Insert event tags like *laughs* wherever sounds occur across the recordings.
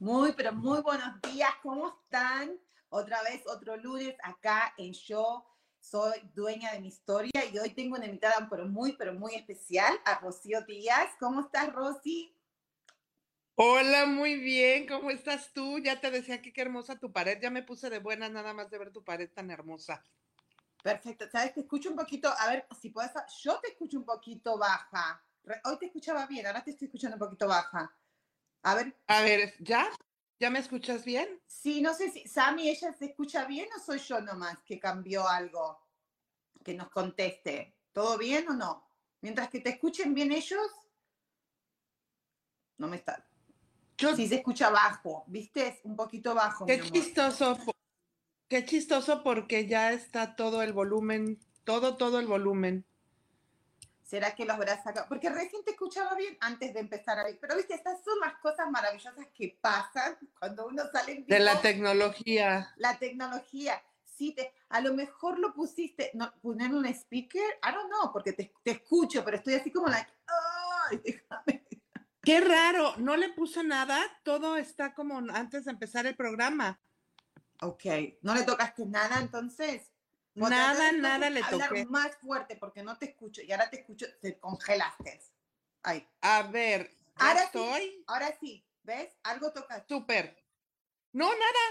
Muy, pero muy buenos días, ¿cómo están? Otra vez, otro lunes acá en Yo Soy Dueña de mi Historia y hoy tengo una invitada pero muy, pero muy especial, a Rocío Díaz. ¿Cómo estás, Rosy? Hola, muy bien, ¿cómo estás tú? Ya te decía que qué hermosa tu pared, ya me puse de buena nada más de ver tu pared tan hermosa. Perfecto, sabes, te escucho un poquito, a ver si puedes, yo te escucho un poquito baja. Hoy te escuchaba bien, ahora te estoy escuchando un poquito baja. A ver. A ver, ¿ya? ¿Ya me escuchas bien? Sí, no sé si Sammy, ella se escucha bien o soy yo nomás que cambió algo. Que nos conteste. ¿Todo bien o no? Mientras que te escuchen bien ellos, no me está. Yo, sí se escucha bajo, ¿viste? Un poquito bajo. Qué chistoso. Qué chistoso porque ya está todo el volumen, todo, todo el volumen. ¿Será que los habrá sacado? Porque recién te escuchaba bien antes de empezar a ver. Pero viste, estas son las cosas maravillosas que pasan cuando uno sale en vivo. De la tecnología. La tecnología. Sí, te, a lo mejor lo pusiste, no, poner un speaker, I don't know, porque te, te escucho, pero estoy así como like, ¡ay, *laughs* déjame! Qué raro, no le puse nada, todo está como antes de empezar el programa. Ok, ¿no le tocaste nada entonces? Nada, nada le toqué. más fuerte porque no te escucho y ahora te escucho, te congelaste. Ay. A ver, ahora estoy. Sí, ahora sí, ¿ves? Algo toca. Súper. No, nada.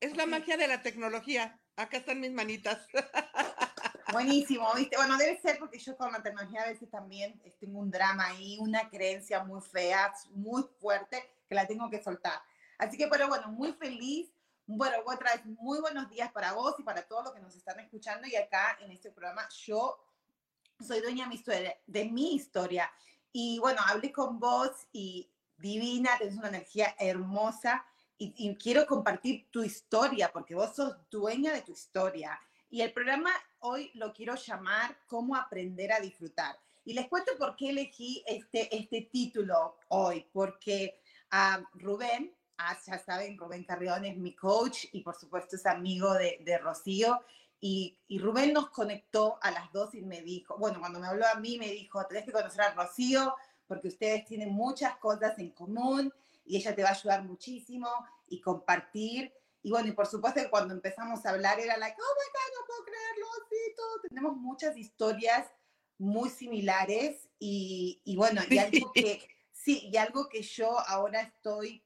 Es la magia de la tecnología. Acá están mis manitas. *laughs* Buenísimo, ¿viste? Bueno, debe ser porque yo con la tecnología a veces también tengo un drama ahí, una creencia muy fea, muy fuerte, que la tengo que soltar. Así que, pero bueno, muy feliz bueno, otra vez, muy buenos días para vos y para todos los que nos están escuchando. Y acá en este programa, yo soy dueña de mi historia. Y bueno, hablé con vos y divina, tenés una energía hermosa y, y, quiero compartir tu historia porque vos sos dueña de tu historia. Y el programa hoy lo quiero llamar Cómo aprender a disfrutar. Y les cuento por qué elegí este, este título hoy, porque a Rubén, Ah, ya saben, Rubén Carrión es mi coach y por supuesto es amigo de, de Rocío. Y, y, Rubén nos conectó a las dos y me dijo, bueno, cuando me habló a mí me dijo, tenés que conocer a Rocío porque ustedes tienen muchas cosas en común y ella te va a ayudar muchísimo y compartir. Y bueno, y por supuesto que cuando empezamos a hablar era like, oh my God, no puedo creerlo, sí, todo. Tenemos muchas historias muy similares y, y bueno, y algo que, sí, y algo que yo ahora estoy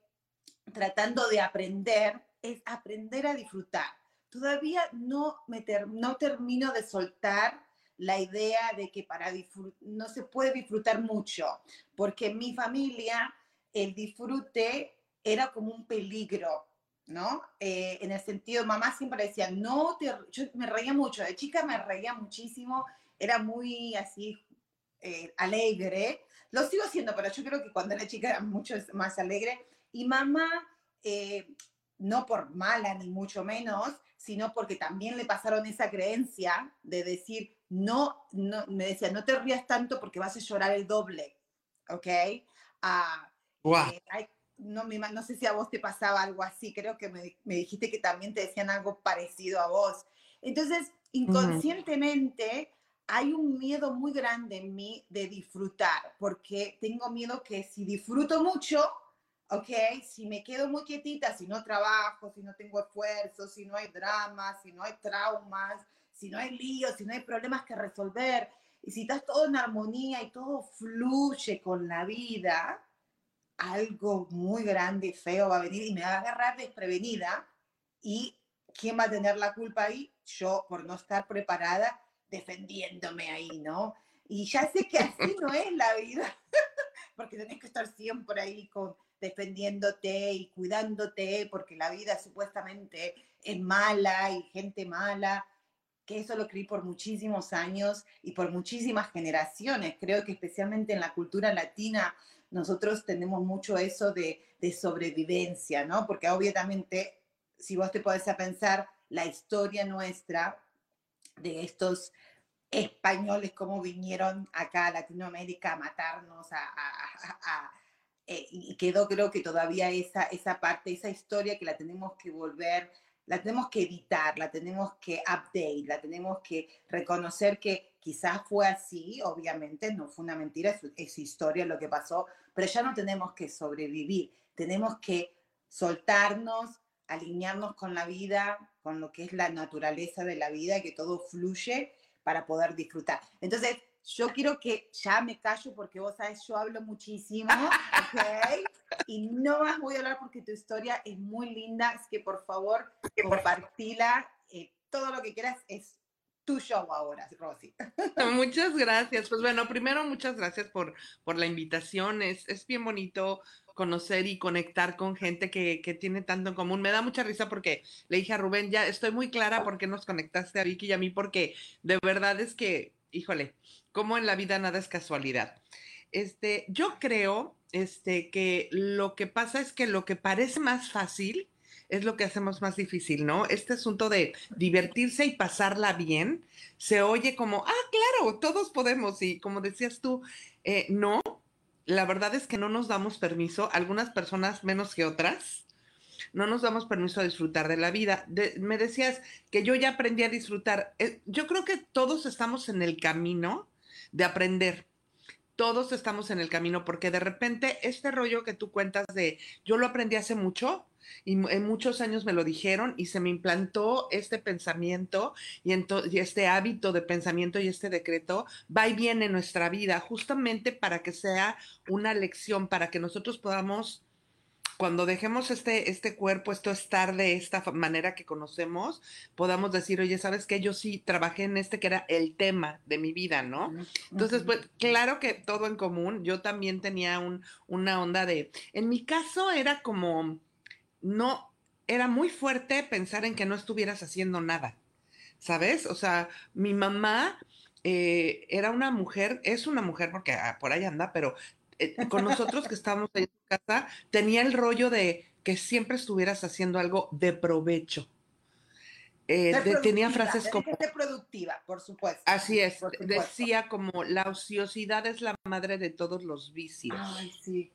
tratando de aprender es aprender a disfrutar. Todavía no, me no termino de soltar la idea de que para no se puede disfrutar mucho, porque en mi familia el disfrute era como un peligro, ¿no? Eh, en el sentido, mamá siempre decía, no te, yo me reía mucho, de chica me reía muchísimo, era muy así eh, alegre, lo sigo siendo, pero yo creo que cuando era chica era mucho más alegre, y mamá, eh, no por mala ni mucho menos, sino porque también le pasaron esa creencia de decir, no, no me decía, no te rías tanto porque vas a llorar el doble, ¿ok? Ah, eh, no, no sé si a vos te pasaba algo así, creo que me, me, dijiste que también te decían algo parecido a vos. Entonces, inconscientemente... Hay un miedo muy grande en mí de disfrutar, porque tengo miedo que si disfruto mucho, ¿ok? Si me quedo muy quietita, si no trabajo, si no tengo esfuerzo, si no hay drama, si no hay traumas, si no hay líos, si no hay problemas que resolver, y si estás todo en armonía y todo fluye con la vida, algo muy grande y feo va a venir y me va a agarrar desprevenida y ¿quién va a tener la culpa ahí? Yo por no estar preparada defendiéndome ahí, ¿no? Y ya sé que así *laughs* no es la vida, *laughs* porque tenés que estar siempre ahí con defendiéndote y cuidándote, porque la vida supuestamente es mala y gente mala, que eso lo creí por muchísimos años y por muchísimas generaciones. Creo que especialmente en la cultura latina nosotros tenemos mucho eso de, de sobrevivencia, ¿no? Porque obviamente, si vos te podés a pensar la historia nuestra de estos españoles, cómo vinieron acá a Latinoamérica a matarnos, a, eh, y quedó creo que todavía esa, esa parte, esa historia que la tenemos que volver, la tenemos que editar, la tenemos que update, la tenemos que reconocer que quizás fue así, obviamente, no fue una mentira, es, es historia lo que pasó, pero ya no tenemos que sobrevivir, tenemos que soltarnos, alinearnos con la vida, con lo que es la naturaleza de la vida, que todo fluye para poder disfrutar. Entonces, yo quiero que ya me callo porque vos sabes, yo hablo muchísimo, ¿ok? Y no más voy a hablar porque tu historia es muy linda, es que por favor compartila, eh, todo lo que quieras es tu show ahora, Rosy. *laughs* Muchas gracias. Pues bueno, primero muchas gracias por, por la invitación. Es, es bien bonito conocer y conectar con gente que, que, tiene tanto en común. Me da mucha risa porque le dije a Rubén, ya estoy muy clara por qué nos conectaste a Vicky y a mí, porque de verdad es que, híjole, como en la vida nada es casualidad. Este, yo creo este, que lo que pasa es que lo que parece más fácil es lo que hacemos más difícil, ¿no? Este asunto de divertirse y pasarla bien se oye como, ah, claro, todos podemos. Y como decías tú, eh, no, la verdad es que no nos damos permiso, algunas personas menos que otras, no nos damos permiso a disfrutar de la vida. De, me decías que yo ya aprendí a disfrutar. Eh, yo creo que todos estamos en el camino de aprender. Todos estamos en el camino porque de repente este rollo que tú cuentas de yo lo aprendí hace mucho, y en muchos años me lo dijeron y se me implantó este pensamiento y, y, este hábito de pensamiento y este decreto va y viene en nuestra vida justamente para que sea una lección, para que nosotros podamos cuando dejemos este, este cuerpo, esto estar de esta manera que conocemos, podamos decir, oye, ¿sabes qué? Yo sí trabajé en este que era el tema de mi vida, ¿no? Entonces, pues claro que todo en común. Yo también tenía un, una onda de, en mi caso era como, no, era muy fuerte pensar en que no estuvieras haciendo nada, ¿sabes? O sea, mi mamá... Eh, era una mujer, es una mujer porque ah, por ahí anda, pero eh, con nosotros que estábamos en su casa, tenía el rollo de que siempre estuvieras haciendo algo de provecho. Eh, de, tenía frases como... Ser productiva, por supuesto. Así es, decía como la ociosidad es la madre de todos los vicios. Ay, sí.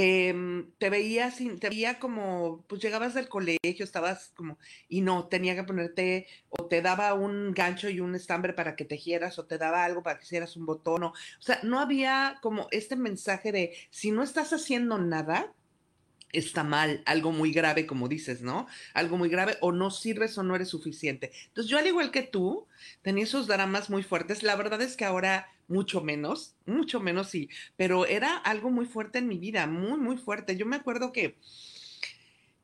Eh, te veía te veía como, pues llegabas del colegio, estabas como, y no, tenía que ponerte, o te daba un gancho y un estambre para que tejieras, o te daba algo para que hicieras un botón, o, o sea, no había como este mensaje de, si no estás haciendo nada, está mal, algo muy grave, como dices, ¿no? Algo muy grave, o no sirves o no eres suficiente. Entonces, yo al igual que tú, tenía esos dramas muy fuertes. La verdad es que ahora mucho menos, mucho menos sí, pero era algo muy fuerte en mi vida, muy, muy fuerte. Yo me acuerdo que,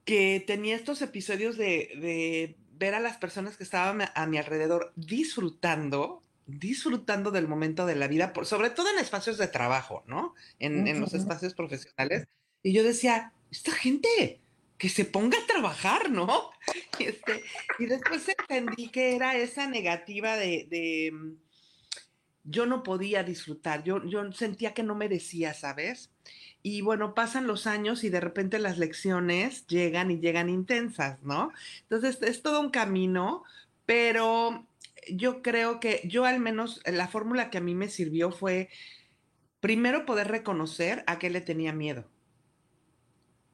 que tenía estos episodios de, de ver a las personas que estaban a mi alrededor disfrutando, disfrutando del momento de la vida, por, sobre todo en espacios de trabajo, ¿no? En, en los espacios profesionales. Y yo decía, esta gente que se ponga a trabajar, ¿no? *laughs* Y, este, y después entendí que era esa negativa de, de, yo no podía disfrutar, yo, yo sentía que no merecía, ¿sabes? Y bueno, pasan los años y de repente las lecciones llegan y llegan intensas, ¿no? Entonces es todo un camino, pero yo creo que yo al menos la fórmula que a mí me sirvió fue primero poder reconocer a qué le tenía miedo.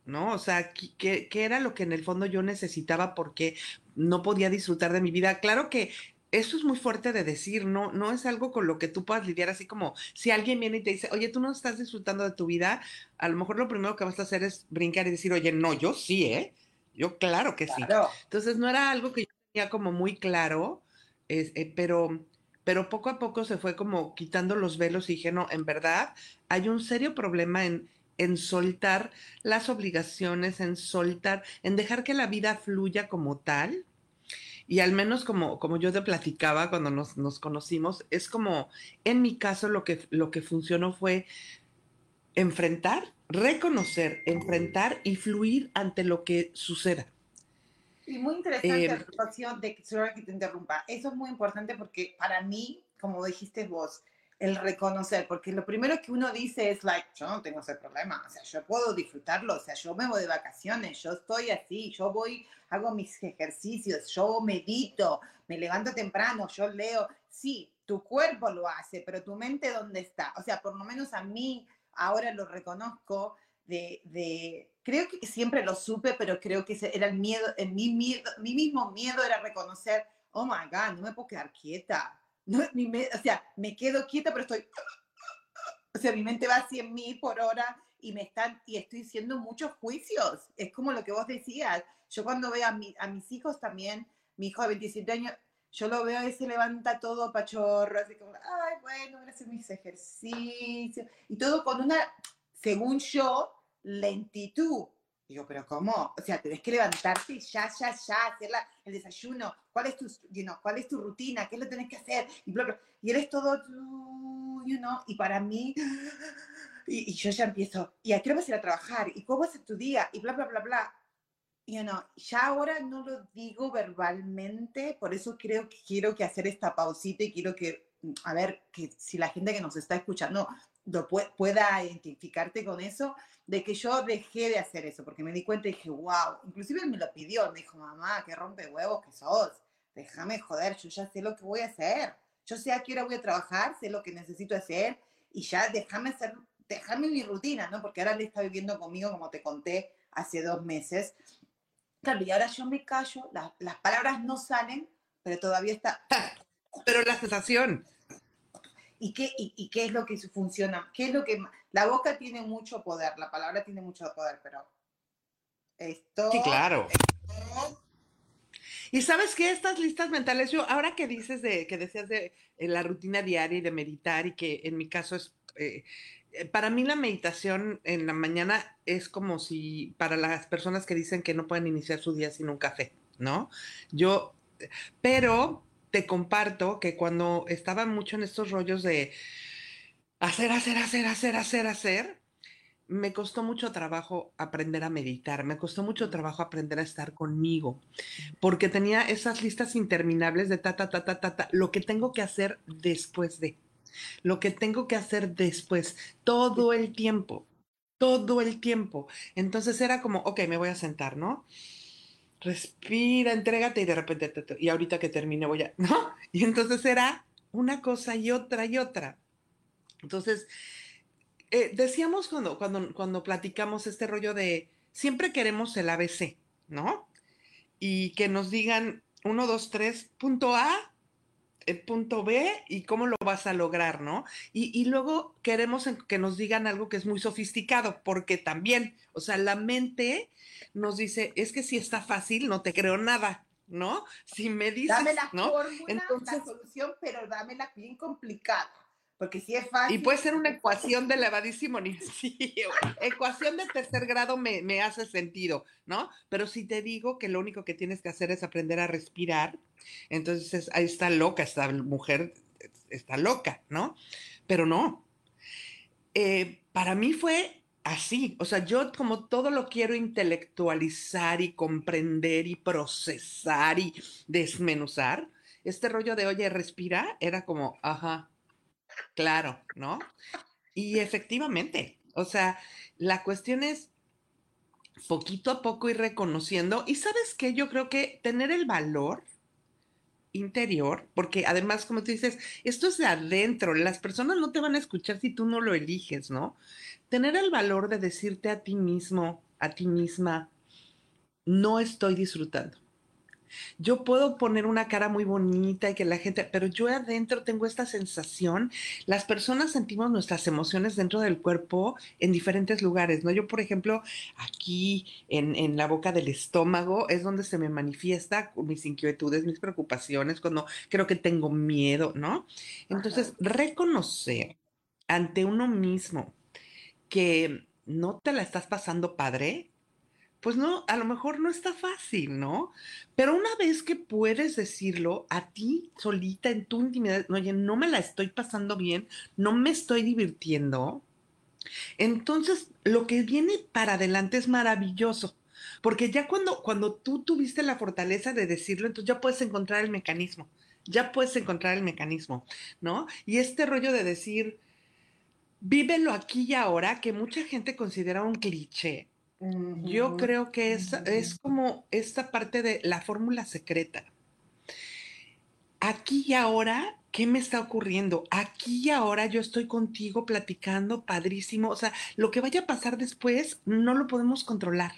¿no? O sea, ¿qué, ¿qué, era lo que en el fondo yo necesitaba porque no podía disfrutar de mi vida? Claro que eso es muy fuerte de decir, no, no es algo con lo que tú puedas lidiar así como si alguien viene y te dice, oye, tú no estás disfrutando de tu vida, a lo mejor lo primero que vas a hacer es brincar y decir, oye, no, yo sí, ¿eh? Yo claro que sí. Entonces no era algo que yo tenía como muy claro, eh, pero, pero poco a poco se fue como quitando los velos y dije, no, en verdad hay un serio problema en en soltar las obligaciones, en soltar, en dejar que la vida fluya como tal. Y al menos como, como yo te platicaba cuando nos, nos conocimos, es como, en mi caso, lo que, lo que funcionó fue enfrentar, reconocer, enfrentar y fluir ante lo que suceda. Y muy interesante la situación de que, que te interrumpa. Eso es muy importante porque para mí, como dijiste vos, el reconocer, porque lo primero que uno dice es, like, yo no tengo ese problema, o sea, yo puedo disfrutarlo, o sea, yo me voy de vacaciones, yo estoy así, yo voy, hago mis ejercicios, yo medito, me levanto temprano, yo leo, sí, tu cuerpo lo hace, pero tu mente, ¿dónde está? O sea, por lo menos a mí, ahora lo reconozco, de, de creo que siempre lo supe, pero creo que era el miedo, en mi miedo, mi mismo miedo era reconocer, oh my God, no me puedo quedar quieta, no, ni me, o sea, me quedo quieta, pero estoy, o sea, mi mente va a 100 mil por hora y me están, y estoy haciendo muchos juicios. Es como lo que vos decías. Yo cuando veo a, mi, a mis hijos también, mi hijo de 27 años, yo lo veo y se levanta todo pachorro, así como, ay, bueno, voy a hacer mis ejercicios, y todo con una, según yo, lentitud. Digo, pero ¿cómo? O sea, tenés que levantarte y ya, ya, ya, hacer el desayuno. ¿Cuál es, tu, you know, ¿Cuál es tu rutina? ¿Qué lo tenés que hacer? Y, bla, bla. y eres todo, you know, y para mí, y, yo ya empiezo, ¿y a qué vas a ir a trabajar? ¿Y cómo es tu día? Y bla, bla, bla, bla. You know, ya ahora no lo digo verbalmente, por eso creo que quiero que hacer esta pausita y quiero que, a ver, que si la gente que nos está escuchando lo pueda identificarte con eso, de que yo dejé de hacer eso, porque me di cuenta y dije, wow, inclusive él me lo pidió, me dijo, mamá, qué rompe huevos que sos, déjame joder, yo ya sé lo que voy a hacer, yo sé a qué hora voy a trabajar, sé lo que necesito hacer y ya déjame hacer, déjame mi rutina, ¿no? Porque ahora él está viviendo conmigo, como te conté, hace dos meses. Claro, y ahora yo me callo, las palabras no salen, pero todavía está... *laughs* Pero la sensación, ¿Y qué, y, qué es lo que funciona? ¿Qué es lo que... La boca tiene mucho poder, la palabra tiene mucho poder, pero esto... Sí, claro. Y sabes que estas listas mentales, yo ahora que dices de que decías de eh, la rutina diaria y de meditar y que en mi caso es eh, eh, para mí la meditación en la mañana es como si para las personas que dicen que no pueden iniciar su día sin un café, ¿no? Yo, pero te comparto que cuando estaba mucho en estos rollos de hacer, hacer, hacer, hacer, hacer, hacer, me costó mucho trabajo aprender a meditar, me costó mucho trabajo aprender a estar conmigo, porque tenía esas listas interminables de ta, ta, ta, ta, ta, ta, lo que tengo que hacer después de, lo que tengo que hacer después, todo el tiempo, todo el tiempo. Entonces era como, ok, me voy a sentar, ¿no? Respira, entrégate y de repente, y ahorita que termine voy a, *laughs* ¿no? Y entonces era una cosa y otra y otra. Entonces, eh, decíamos cuando, cuando, cuando platicamos este rollo de, siempre queremos el ABC, ¿no? Y que nos digan uno, dos, tres, punto A, el eh, punto B y cómo lo vas a lograr, ¿no? Y, y, luego queremos que nos digan algo que es muy sofisticado, porque también, o sea, la mente nos dice, es que si está fácil, no te creo nada, ¿no? Si me dices, dame la ¿no? fórmula, Entonces, la solución, pero dámela bien complicada. Porque si es fácil. Y puede ser una ecuación de elevadísimo nivel. *laughs* Sí, ecuación de tercer grado me, me, hace sentido, ¿no? Pero si te digo que lo único que tienes que hacer es aprender a respirar, entonces ahí está loca, esta mujer está loca, ¿no? Pero no. Eh, para mí fue así, o sea, yo como todo lo quiero intelectualizar y comprender y procesar y desmenuzar, este rollo de, oye, respira, era como, ajá, claro, ¿no? Y efectivamente, o sea, la cuestión es poquito a poco ir reconociendo, y sabes qué, yo creo que tener el valor interior, porque además, como tú dices, esto es de adentro, las personas no te van a escuchar si tú no lo eliges, ¿no? Tener el valor de decirte a ti mismo, a ti misma, no estoy disfrutando. Yo puedo poner una cara muy bonita y que la gente, pero yo adentro tengo esta sensación. Las personas sentimos nuestras emociones dentro del cuerpo en diferentes lugares, ¿no? Yo, por ejemplo, aquí en, en la boca del estómago es donde se me manifiesta mis inquietudes, mis preocupaciones, cuando creo que tengo miedo, ¿no? Entonces, reconocer ante uno mismo que no te la estás pasando padre, pues no, a lo mejor no está fácil, ¿no? Pero una vez que puedes decirlo a ti solita en tu intimidad, oye, no me la estoy pasando bien, no me estoy divirtiendo, entonces lo que viene para adelante es maravilloso. Porque ya cuando, cuando tú tuviste la fortaleza de decirlo, entonces ya puedes encontrar el mecanismo, ya puedes encontrar el mecanismo, ¿no? Y este rollo de decir, vívelo aquí y ahora, que mucha gente considera un cliché, yo creo que es, es como esta parte de la fórmula secreta. Aquí y ahora, ¿qué me está ocurriendo? Aquí y ahora yo estoy contigo platicando, padrísimo. O sea, lo que vaya a pasar después no lo podemos controlar.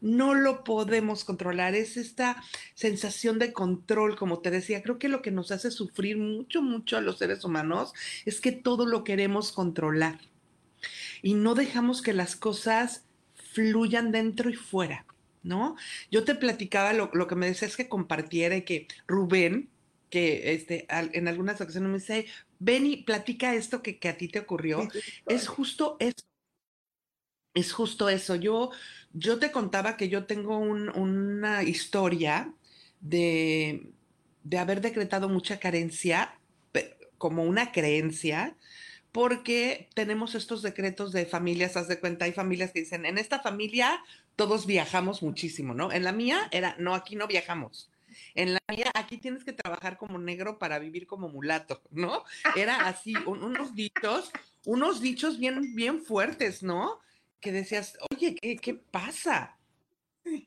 No lo podemos controlar. Es esta sensación de control, como te decía. Creo que lo que nos hace sufrir mucho, mucho a los seres humanos es que todo lo queremos controlar. Y no dejamos que las cosas fluyan dentro y fuera, ¿no? Yo te platicaba lo, que me decías que compartiera y que Rubén, que este, en algunas ocasiones me dice, ven y platica esto que, a ti te ocurrió, es justo eso. Es justo eso. Yo, yo te contaba que yo tengo una historia de, de haber decretado mucha carencia como una creencia porque tenemos estos decretos de familias, haz de cuenta, hay familias que dicen, en esta familia todos viajamos muchísimo, ¿no? En la mía era, no, aquí no viajamos. En la mía, aquí tienes que trabajar como negro para vivir como mulato, ¿no? Era así, *laughs* unos dichos, unos dichos bien, bien fuertes, ¿no? Que decías, oye, ¿qué, pasa?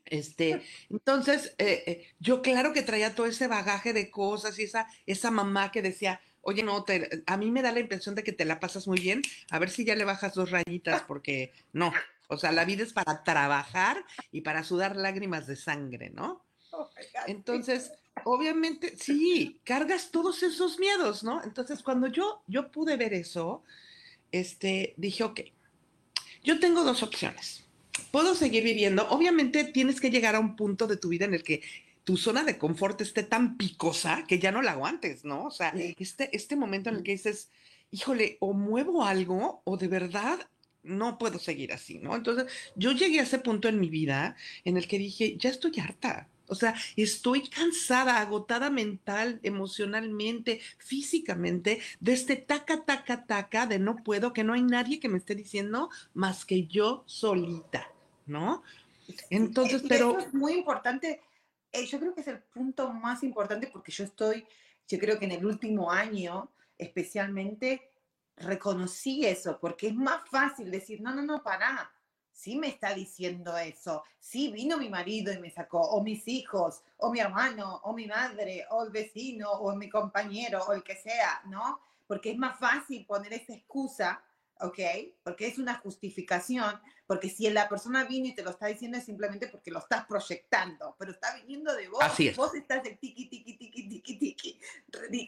Este, entonces, eh, eh, yo claro que traía todo ese bagaje de cosas y esa, esa mamá que decía, oye, no, a mí me da la impresión de que te la pasas muy bien, a ver si ya le bajas dos rayitas, porque no, o sea, la vida es para trabajar y para sudar lágrimas de sangre, ¿no? Oh Entonces, obviamente, sí, cargas todos esos miedos, ¿no? Entonces, cuando yo, yo pude ver eso, este, dije, ok, yo tengo dos opciones. Puedo seguir viviendo, obviamente tienes que llegar a un punto de tu vida en el que tu zona de confort esté tan picosa que ya no la aguantes, ¿no? O sea, este, este momento en el que dices, híjole, o muevo algo o de verdad no puedo seguir así, ¿no? Entonces, yo llegué a ese punto en mi vida en el que dije, ya estoy harta. O sea, estoy cansada, agotada mental, emocionalmente, físicamente, de este taca, taca, taca, de no puedo, que no hay nadie que me esté diciendo más que yo solita, ¿no? Entonces, pero... es muy importante eh, yo creo que es el punto más importante porque yo estoy, yo creo que en el último año especialmente reconocí eso, porque es más fácil decir, no, no, no, para sí me está diciendo eso, sí vino mi marido y me sacó, o mis hijos, o mi hermano, o mi madre, o el vecino, o mi compañero, o el que sea, ¿no? Porque es más fácil poner esa excusa ¿ok? Porque es una justificación, porque si la persona vino y te lo está diciendo es simplemente porque lo estás proyectando, pero está viniendo de vos. Así es. Vos estás de tiki, tiki, tiki, tiki, tiki.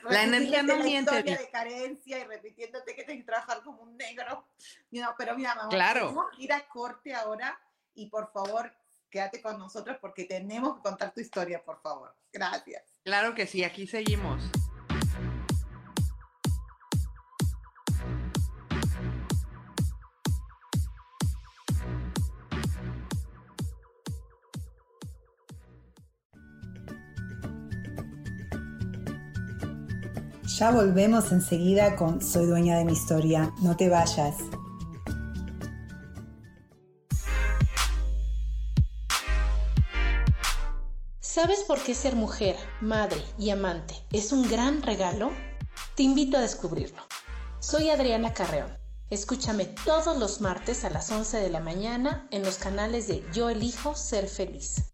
La energía no la miente. historia de carencia y repitiéndote que tienes que trabajar como un negro. No, pero mira, mamá, claro. vamos a ir a corte ahora y por favor, quédate con nosotros porque tenemos que contar tu historia, por favor. Gracias. Claro que sí, aquí seguimos. Volvemos enseguida con Soy dueña de mi historia. No te vayas. ¿Sabes por qué ser mujer, madre y amante es un gran regalo? Te invito a descubrirlo. Soy Adriana Carreón. Escúchame todos los martes a las 11 de la mañana en los canales de Yo elijo ser feliz.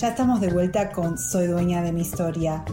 Ya estamos de vuelta con Soy dueña de mi historia.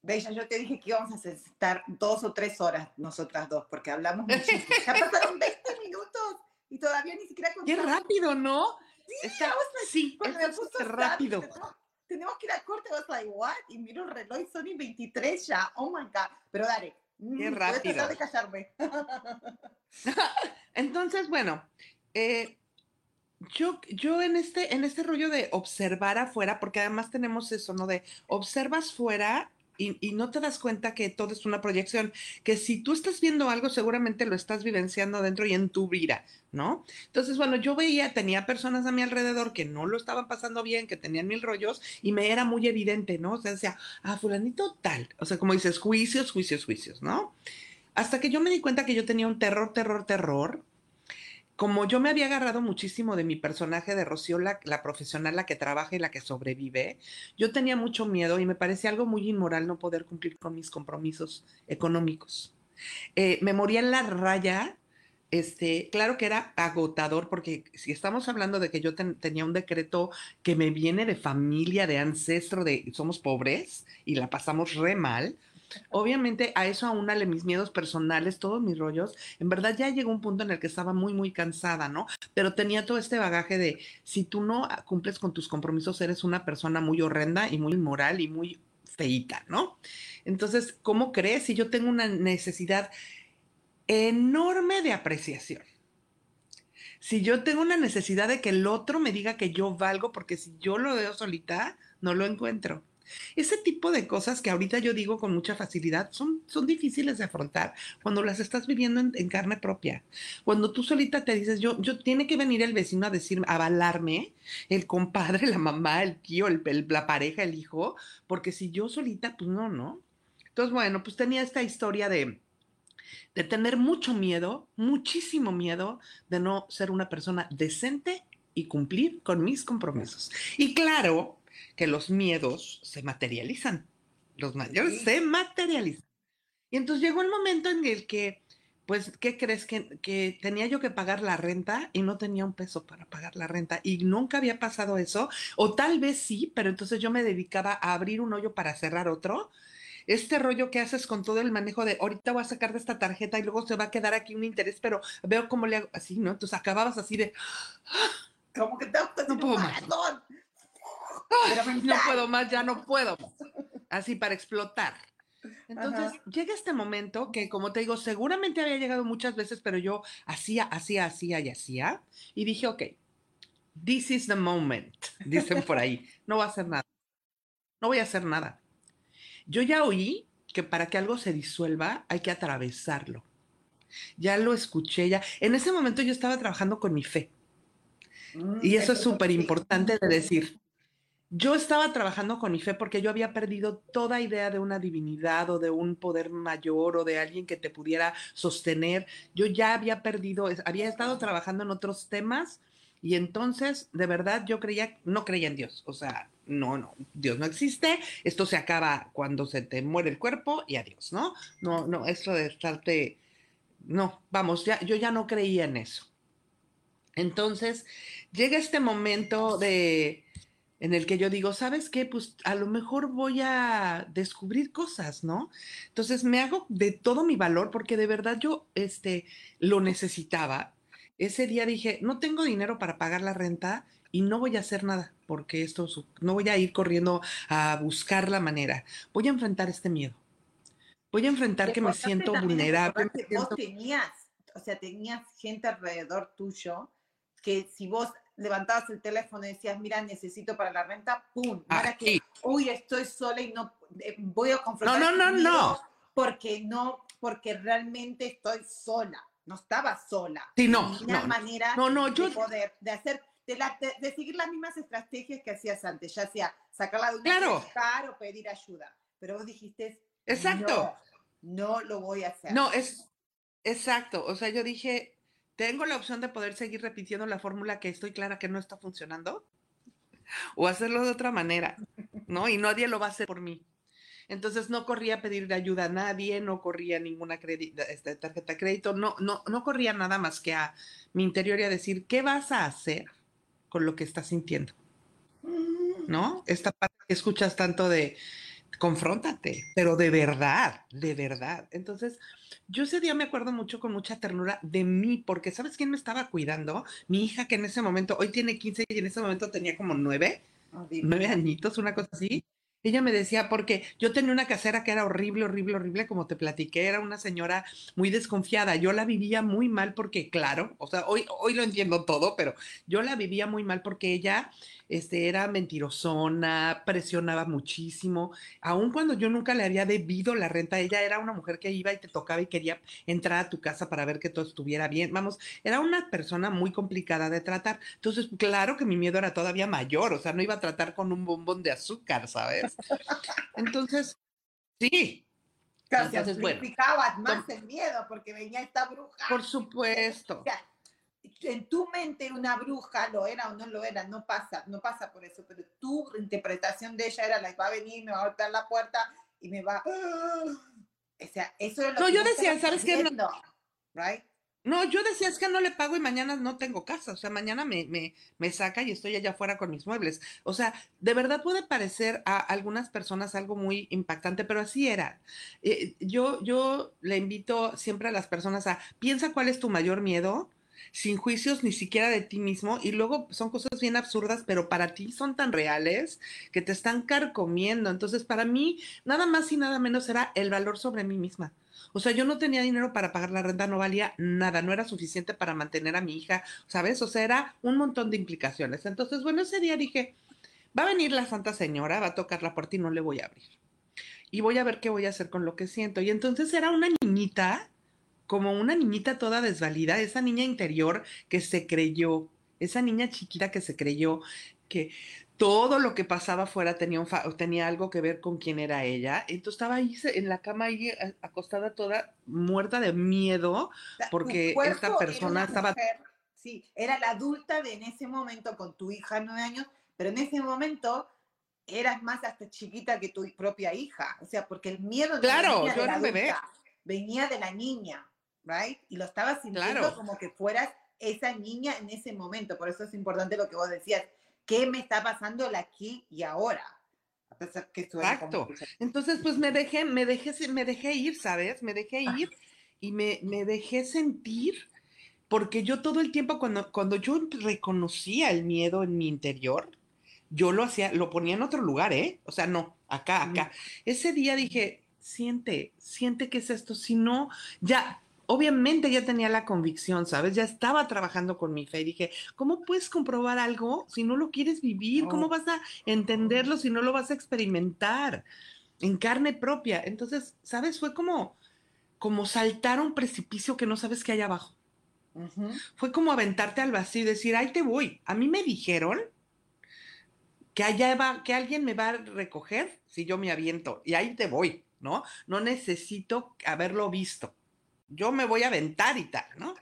Bella, yo te dije que íbamos a estar dos o tres horas nosotras dos, porque hablamos muchísimo. Ya *laughs* pasaron 20 minutos y todavía ni siquiera Qué rápido, ¿no? Sí, Está- sí, cuando es me puso rápido. tenemos- que ir a corte, I was like, what? Y miro el reloj y son y 23 ya. Oh my God. Pero dale. mm, Qué Voy a tratar rápido. de callarme. *laughs* Entonces, bueno, eh, yo, yo en este, en este rollo de observar afuera, porque además tenemos eso, ¿no? De observas fuera y, no te das cuenta que todo es una proyección, que si tú estás viendo algo, seguramente lo estás vivenciando dentro y en tu vida, ¿no? Entonces, bueno, yo veía, tenía personas a mi alrededor que no lo estaban pasando bien, que tenían mil rollos y me era muy evidente, ¿no? O sea, decía, ah, fulanito tal, o sea, como dices, juicios, juicios, juicios, ¿no? Hasta que yo me di cuenta que yo tenía un terror, terror, terror. Como yo me había agarrado muchísimo de mi personaje de Rocío, la, profesional, la que trabaja y la que sobrevive, yo tenía mucho miedo y me parecía algo muy inmoral no poder cumplir con mis compromisos económicos. Eh, me moría en la raya. Este, claro que era agotador porque si estamos hablando de que yo ten- tenía un decreto que me viene de familia, de ancestro, de somos pobres y la pasamos re mal, Obviamente a eso aúnale mis miedos personales, todos mis rollos. En verdad ya llegó un punto en el que estaba muy, muy cansada, ¿no? Pero tenía todo este bagaje de si tú no cumples con tus compromisos, eres una persona muy horrenda y muy inmoral y muy feita, ¿no? Entonces, ¿cómo crees si yo tengo una necesidad enorme de apreciación? Si yo tengo una necesidad de que el otro me diga que yo valgo, porque si yo lo veo solita, no lo encuentro. Ese tipo de cosas que ahorita yo digo con mucha facilidad son, son difíciles de afrontar cuando las estás viviendo en, en carne propia. Cuando tú solita te dices, yo, yo tiene que venir el vecino a decirme, a avalarme, el compadre, *laughs* la mamá, el tío, el, el- la pareja, el hijo, porque si yo solita, pues no, ¿no? Entonces, bueno, pues tenía esta historia de, de tener mucho miedo, muchísimo miedo de no ser una persona decente y cumplir con mis compromisos. Y claro que los miedos se materializan, los mayores Sí. se materializan. Y entonces llegó el momento en el que, pues, ¿qué crees? Que, que tenía yo que pagar la renta y no tenía un peso para pagar la renta y nunca había pasado eso, o tal vez sí, pero entonces yo me dedicaba a abrir un hoyo para cerrar otro este rollo que haces con todo el manejo de ahorita voy a sacar de esta tarjeta y luego se va a quedar aquí un interés, pero veo cómo le hago así, ¿no? Entonces acababas así de, Como que tengo que No un puedo más. Maratón. "Ay, Pero no puedo más, ya no puedo. Así para explotar. Entonces Ajá. llega este momento que, como te digo, seguramente había llegado muchas veces, pero yo hacía, hacía, hacía y hacía. Y dije, ok, this is the moment, dicen por ahí. *laughs* No voy a hacer nada. No voy a hacer nada. Yo ya oí que para que algo se disuelva hay que atravesarlo. Ya lo escuché, ya. En ese momento yo estaba trabajando con mi fe. Mm, Y eso es súper importante de decir. Yo estaba trabajando con mi fe porque yo había perdido toda idea de una divinidad o de un poder mayor o de alguien que te pudiera sostener. Yo ya había perdido, había estado trabajando en otros temas y entonces, de verdad, yo creía, no creía en Dios. O sea, no, no, Dios no existe. Esto se acaba cuando se te muere el cuerpo y adiós, ¿no? No, no, esto de estarte, no, vamos, ya, yo ya no creía en eso. Entonces, llega este momento de en el que yo digo, ¿sabes qué? Pues a lo mejor voy a descubrir cosas, ¿no? Entonces me hago de todo mi valor porque de verdad yo este lo necesitaba. Ese día dije, no tengo dinero para pagar la renta y no voy a hacer nada porque esto no voy a ir corriendo a buscar la manera. Voy a enfrentar este miedo. Voy a enfrentar que me siento vulnerable. Vos siento- tenías, o sea, tenías gente alrededor tuyo que si vos levantabas el teléfono y decías, mira, necesito para la renta, ¡pum! Era que, uy, estoy sola y no eh, voy a confrontar. No, no, no, no. Porque no, porque realmente estoy sola. No estaba sola. Sí, no, Tenía no, manera no, no, de yo- poder, de hacer, de, la- de- de seguir las mismas estrategias que hacías antes, ya sea sacarla de un Claro. buscar o pedir ayuda. Pero vos dijiste, Exacto. no, no lo voy a hacer. No, es exacto. O sea, yo dije, tengo la opción de poder seguir repitiendo la fórmula que estoy clara que no está funcionando. o hacerlo de otra manera, ¿no? Y nadie lo va a hacer por mí. Entonces no corría a pedir ayuda a nadie, no corría ninguna este, tarjeta de crédito, no, no, no corría nada más que a mi interior y a decir, ¿qué vas a hacer con lo que estás sintiendo? ¿No? Esta parte que escuchas tanto de, confróntate, pero de verdad, de verdad. Entonces, yo ese día me acuerdo mucho con mucha ternura de mí, porque ¿sabes quién me estaba cuidando? Mi hija que en ese momento, hoy tiene 15 y en ese momento tenía como nueve, oh, nueve añitos, una cosa así. Ella me decía, porque yo tenía una casera que era horrible, horrible, horrible, como te platiqué, era una señora muy desconfiada. Yo la vivía muy mal porque, claro, o sea, hoy, hoy lo entiendo todo, pero yo la vivía muy mal porque ella este, era mentirosona, presionaba muchísimo, aun cuando yo nunca le había debido la renta, ella era una mujer que iba y te tocaba y quería entrar a tu casa para ver que todo estuviera bien. Vamos, era una persona muy complicada de tratar. Entonces, claro que mi miedo era todavía mayor, o sea, no iba a tratar con un bombón de azúcar, ¿sabes? Entonces, sí, Casi Entonces, bueno, más el miedo porque venía esta bruja. Por supuesto en tu mente una bruja, lo era o no lo era, no pasa, no pasa por eso, pero tu interpretación de ella era la va a venir, me va a abrir la puerta y me va... O sea, eso es lo no, yo decía, ¿sabes qué? No, right? No, yo decía, es que no le pago y mañana no tengo casa, o sea, mañana me, me, me, saca y estoy allá afuera con mis muebles. O sea, de verdad puede parecer a algunas personas algo muy impactante, pero así era. Eh, yo, yo le invito siempre a las personas a, piensa cuál es tu mayor miedo sin juicios ni siquiera de ti mismo y luego son cosas bien absurdas, pero para ti son tan reales que te están carcomiendo. Entonces, para mí, nada más y nada menos era el valor sobre mí misma. O sea, yo no tenía dinero para pagar la renta, no valía nada, no era suficiente para mantener a mi hija, ¿sabes? O sea, era un montón de implicaciones. Entonces, bueno, ese día dije, va a venir la Santa Señora, va a tocar la puerta y no le voy a abrir. Y voy a ver qué voy a hacer con lo que siento. Y entonces era una niñita como una niñita toda desvalida, esa niña interior que se creyó, esa niña chiquita que se creyó que todo lo que pasaba afuera tenía, tenía algo que ver con quién era ella. Entonces estaba ahí en la cama, ahí acostada toda muerta de miedo, porque esta persona estaba... sí, era la adulta de en ese momento con tu hija nueve años, pero en ese momento eras más hasta chiquita que tu propia hija. O sea, porque el miedo claro, yo era bebé. venía de la niña right? Y lo estabas sintiendo como que fueras esa niña en ese momento. Por eso es importante lo que vos decías. ¿Qué me está pasando aquí y ahora? que Exacto. Entonces, pues me dejé, me dejé, me dejé ir, ¿sabes? Me dejé ir y me, me dejé sentir, porque yo todo el tiempo, cuando, cuando yo reconocía el miedo en mi interior, yo lo hacía, lo ponía en otro lugar, ¿eh? O sea, no, acá, acá. Ese día dije, siente, siente que es esto, si no, ya, obviamente ya tenía la convicción, ¿sabes? Ya estaba trabajando con mi fe y dije, ¿cómo puedes comprobar algo si no lo quieres vivir? ¿Cómo vas a entenderlo si no lo vas a experimentar en carne propia? Entonces, ¿sabes? Fue como, como saltar un precipicio que no sabes qué hay abajo. Fue como aventarte al vacío y decir, ahí te voy. A mí me dijeron que allá va, que alguien me va a recoger si yo me aviento y ahí te voy, ¿no? No necesito haberlo visto yo me voy a aventar y tal, ¿no?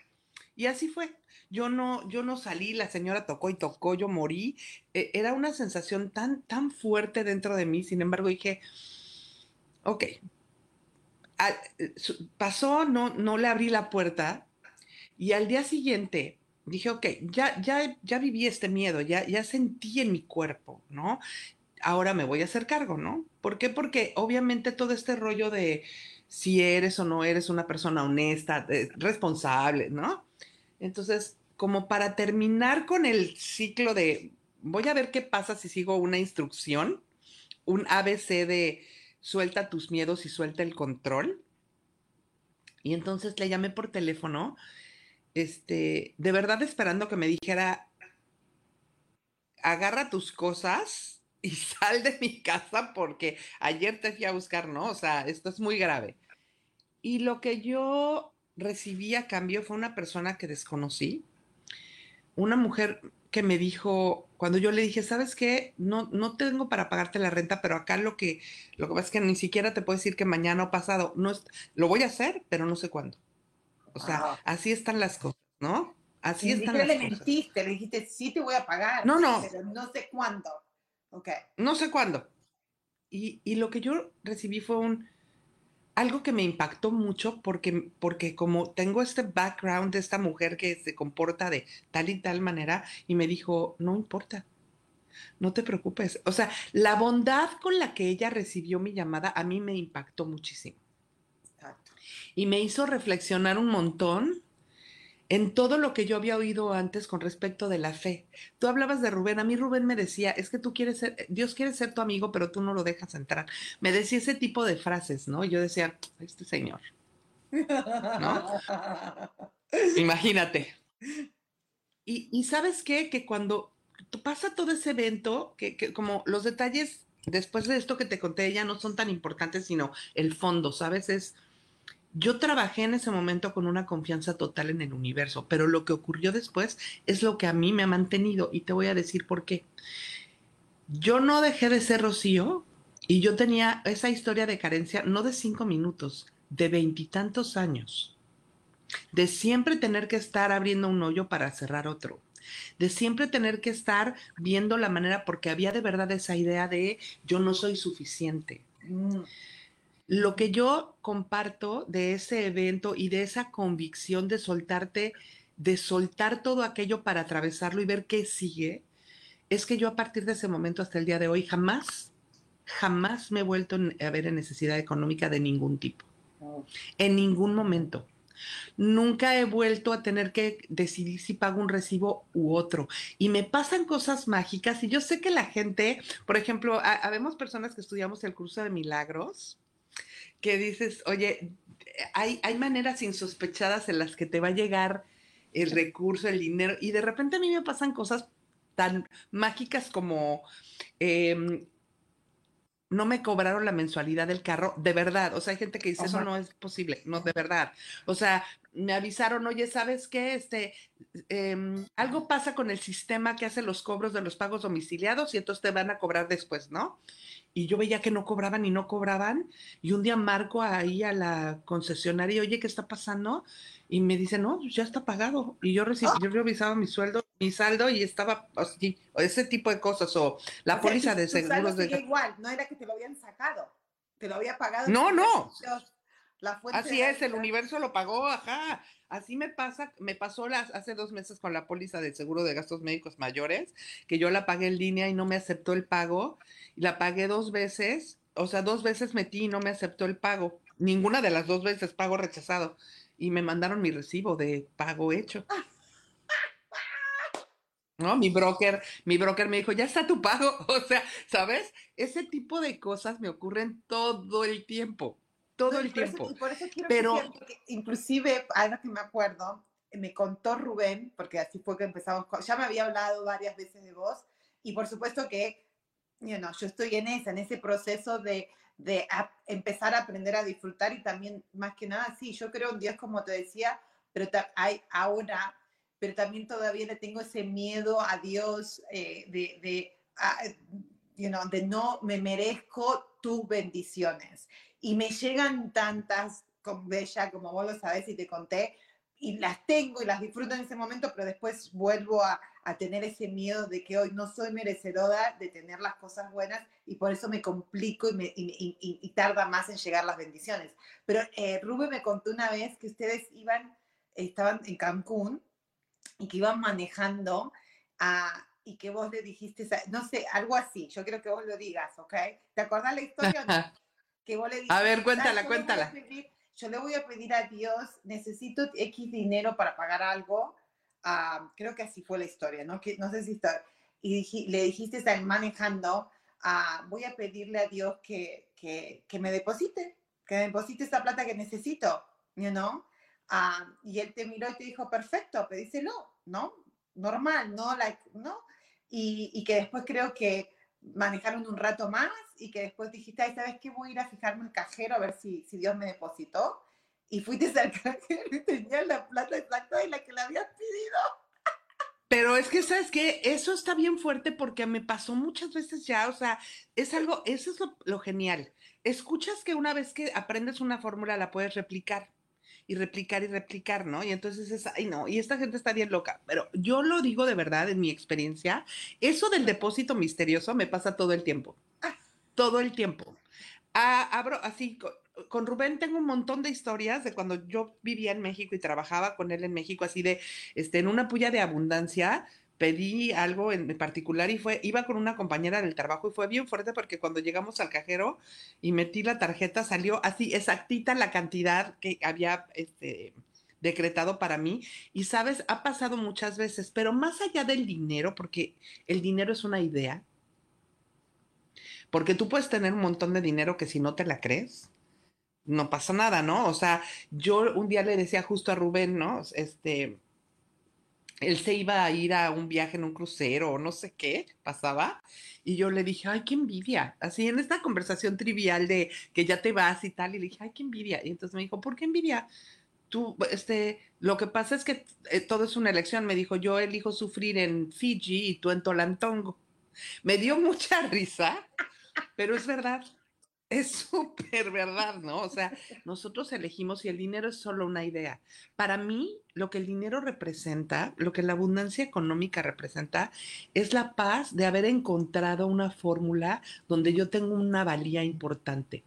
Y así fue. Yo no, yo no salí, la señora tocó y tocó, yo morí. E, era una sensación tan, tan fuerte dentro de mí. Sin embargo, dije, ok, pasó, no, no le abrí la puerta. Y al día siguiente dije, ok, ya, ya, ya viví este miedo, ya, ya sentí en mi cuerpo, ¿no? Ahora me voy a hacer cargo, ¿no? ¿Por qué? Porque obviamente todo este rollo de si eres o no eres una persona honesta, eh, responsable, ¿no? Entonces, como para terminar con el ciclo de, voy a ver qué pasa si sigo una instrucción, un ABC de suelta tus miedos y suelta el control. Y entonces le llamé por teléfono, este, de verdad esperando que me dijera, agarra tus cosas y *laughs* sal de mi casa porque ayer te fui a buscar, ¿no? O sea, esto es muy grave. Y lo que yo recibí a cambio fue una persona que desconocí, una mujer que me dijo, cuando yo le dije, ¿sabes qué? No, no tengo para pagarte la renta, pero acá lo que, lo que pasa es que ni siquiera te puedo decir que mañana o pasado, no es, lo voy a hacer, pero no sé cuándo. O sea, así están las cosas, ¿no? Así Ni están las le cosas. mentiste, le dijiste, sí te voy a pagar. No, no. Pero no sé cuándo. Ok. No sé cuándo. Y, y lo que yo recibí fue un algo que me impactó mucho porque, porque como tengo este background de esta mujer que se comporta de tal y tal manera, y me dijo, no importa, no te preocupes. O sea, la bondad con la que ella recibió mi llamada a mí me impactó muchísimo. Exacto. y me hizo reflexionar un montón en todo lo que yo había oído antes con respecto de la fe. Tú hablabas de Rubén, a mí Rubén me decía, es que tú quieres ser, Dios quiere ser tu amigo, pero tú no lo dejas entrar. Me decía ese tipo de frases, ¿no? Y yo decía, este señor, *laughs* imagínate. Y, y sabes qué, que cuando pasa todo ese evento, que, que como los detalles después de esto que te conté ya no son tan importantes, sino el fondo, ¿sabes? Es yo trabajé en ese momento con una confianza total en el universo, pero lo que ocurrió después es lo que a mí me ha mantenido y te voy a decir por qué. Yo no dejé de ser Rocío y yo tenía esa historia de carencia no de cinco minutos, de veintitantos años, de siempre tener que estar abriendo un hoyo para cerrar otro, de siempre tener que estar viendo la manera, porque había de verdad esa idea de yo no soy suficiente. Mm, Lo que yo comparto de ese evento y de esa convicción de soltarte, de soltar todo aquello para atravesarlo y ver qué sigue, es que yo a partir de ese momento hasta el día de hoy jamás, jamás me he vuelto a ver en necesidad económica de ningún tipo, en ningún momento. Nunca he vuelto a tener que decidir si pago un recibo u otro. Y me pasan cosas mágicas y yo sé que la gente, por ejemplo, ha- habemos personas que estudiamos el curso de milagros que dices, oye, hay, hay maneras insospechadas en las que te va a llegar el recurso, el dinero, y de repente a mí me pasan cosas tan mágicas como em, no me cobraron la mensualidad del carro, de verdad. O sea, hay gente que dice, eso no es posible, no, de verdad. O sea, me avisaron, oye, ¿sabes qué? Este, em, algo pasa con el sistema que hace los cobros de los pagos domiciliados y entonces te van a cobrar después, ¿no? Y yo veía que no cobraban y no cobraban. Y un día marco ahí a la concesionaria, oye, ¿qué está pasando? Y me dice, no, pues ya está pagado. Y yo recibí, yo revisaba mi sueldo, mi saldo y estaba así, o ese tipo de cosas, o la O póliza de seguros de igual, no era que te lo habían sacado, te lo había pagado. No, no. La fuente Así es, el universo lo pagó, ajá. Así me pasa, me pasó las, hace dos meses con la póliza de seguro de gastos médicos mayores, que yo la pagué en línea y no me aceptó el pago. Y la pagué dos veces, o sea, dos veces metí y no me aceptó el pago. Ninguna de las dos veces pago rechazado. Y me mandaron mi recibo de pago hecho. ¿No? Mi broker, mi broker me dijo, ya está tu pago. *laughs* O sea, ¿sabes? Ese tipo de cosas me ocurren todo el tiempo. Todo No, el eso- tiempo. y por eso quiero Pero- que inclusive, algo que me acuerdo, me contó Rubén, porque así fue que empezamos, ya me había hablado varias veces de vos, y por supuesto que, you know, yo estoy en esa, en ese proceso de, de a- empezar a aprender a disfrutar y también, más que nada, sí, yo creo en Dios, como te decía, pero hay ahora, pero también todavía le tengo ese miedo a Dios eh, de, de, ah, you know, de no me merezco tus bendiciones y me llegan tantas con Bella, como vos lo sabés y te conté, y las tengo y las disfruto en ese momento, pero después vuelvo a, a tener ese miedo de que hoy no soy merecedora de tener las cosas buenas y por eso me complico y, me, y, y- y- tarda más en llegar las bendiciones. Pero eh, Rubén me contó una vez que ustedes iban, estaban en Cancún y que iban manejando a, y que vos le dijiste, no sé, algo así, yo quiero que vos lo digas, ¿ok? ¿Te acordás la historia? *laughs* que vos le dijiste, A ver, "Ah, cuéntala, yo le cuéntala. pedir- yo le voy a pedir a Dios, necesito X dinero para pagar algo. Ah, creo que así fue la historia, ¿no? Que, no sé si está. Y le dijiste, está manejando, ah, voy a pedirle a Dios que, que, que me deposite, que me deposite esta plata que necesito, you know? Ah, y él te miró y te dijo, perfecto, pedíselo, ¿no? Normal, ¿no? Like, ¿no? Y, y que después creo que manejaron un rato más y que después dijiste, ay, ¿sabes qué? Voy a ir a fijarme el cajero a ver si, si Dios me depositó. Y fuiste al *laughs* cajero y tenías la plata exacta de la que le habías pedido. Pero es que, ¿sabes qué? Eso está bien fuerte porque me pasó muchas veces ya, o sea, es algo, eso es lo, lo genial. Escuchas que una vez que aprendes una fórmula la puedes replicar. Y replicar y replicar, ¿no? Y entonces es, ay no, y esta gente está bien loca, pero yo lo digo de verdad en mi experiencia, eso del depósito misterioso me pasa todo el tiempo, todo el tiempo. Ah, abro así, con, Rubén tengo un montón de historias de cuando yo vivía en México y trabajaba con él en México, así de, este, en una puya de abundancia, pedí algo en particular y fue, iba con una compañera del trabajo y fue bien fuerte porque cuando llegamos al cajero y metí la tarjeta salió así exactita la cantidad que había este, decretado para mí. Y sabes, ha pasado muchas veces, pero más allá del dinero, porque el dinero es una idea, porque tú puedes tener un montón de dinero que si no te la crees, no pasa nada, ¿no? O sea, yo un día le decía justo a Rubén, ¿no? Este, él se iba a ir a un viaje en un crucero o no sé qué pasaba. Y yo le dije, ay, qué envidia. Así en esta conversación trivial de que ya te vas y tal. Y le dije, ay, qué envidia. Y entonces me dijo, ¿por qué envidia? Tú, este, lo que pasa es que eh, todo es una elección. Me dijo, yo elijo sufrir en Fiji y tú en Tolantongo. Me dio mucha risa, pero es verdad es súper verdad, ¿no? O sea, nosotros elegimos y el dinero es solo una idea. Para mí, lo que el dinero representa, lo que la abundancia económica representa, es la paz de haber encontrado una fórmula donde yo tengo una valía importante.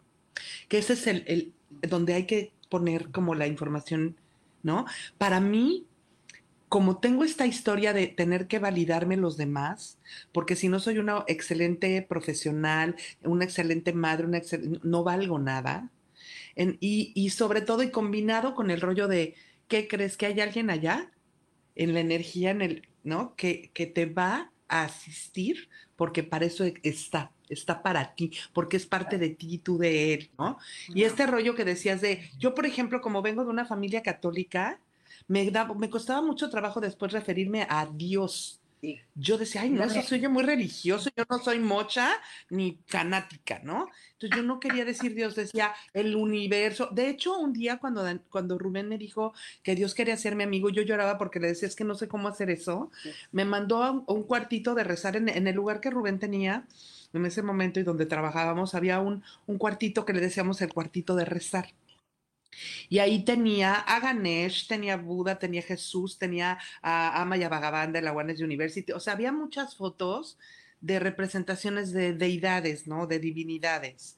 Que ese es el, el donde hay que poner como la información, ¿no? Para mí, como tengo esta historia de tener que validarme los demás, porque si no soy una excelente profesional, una excelente madre, una no valgo nada. y, y, sobre todo, y combinado con el rollo de, ¿qué crees que hay alguien allá? En la energía, en el, ¿no? Que, que te va a asistir, porque para eso está, está para ti, porque es parte de ti y tú de él, ¿no? Y este rollo que decías de, yo por ejemplo, como vengo de una familia católica, me, me costaba mucho trabajo después referirme a Dios. Yo decía, ay, no, eso soy yo muy religioso, yo no soy mocha ni fanática, ¿no? Entonces yo no quería decir Dios, decía el universo. De hecho, un día cuando, cuando Rubén me dijo que Dios quería ser mi amigo, yo lloraba porque le decía, es que no sé cómo hacer eso. Me mandó a un, cuartito de rezar en, en, el lugar que Rubén tenía en ese momento y donde trabajábamos, había un, un cuartito que le decíamos el cuartito de rezar. Y ahí tenía a Ganesh, tenía a Buda, tenía a Jesús, tenía a Amaya Bhagavan de la One University. O sea, había muchas fotos de representaciones de deidades, ¿no? De divinidades.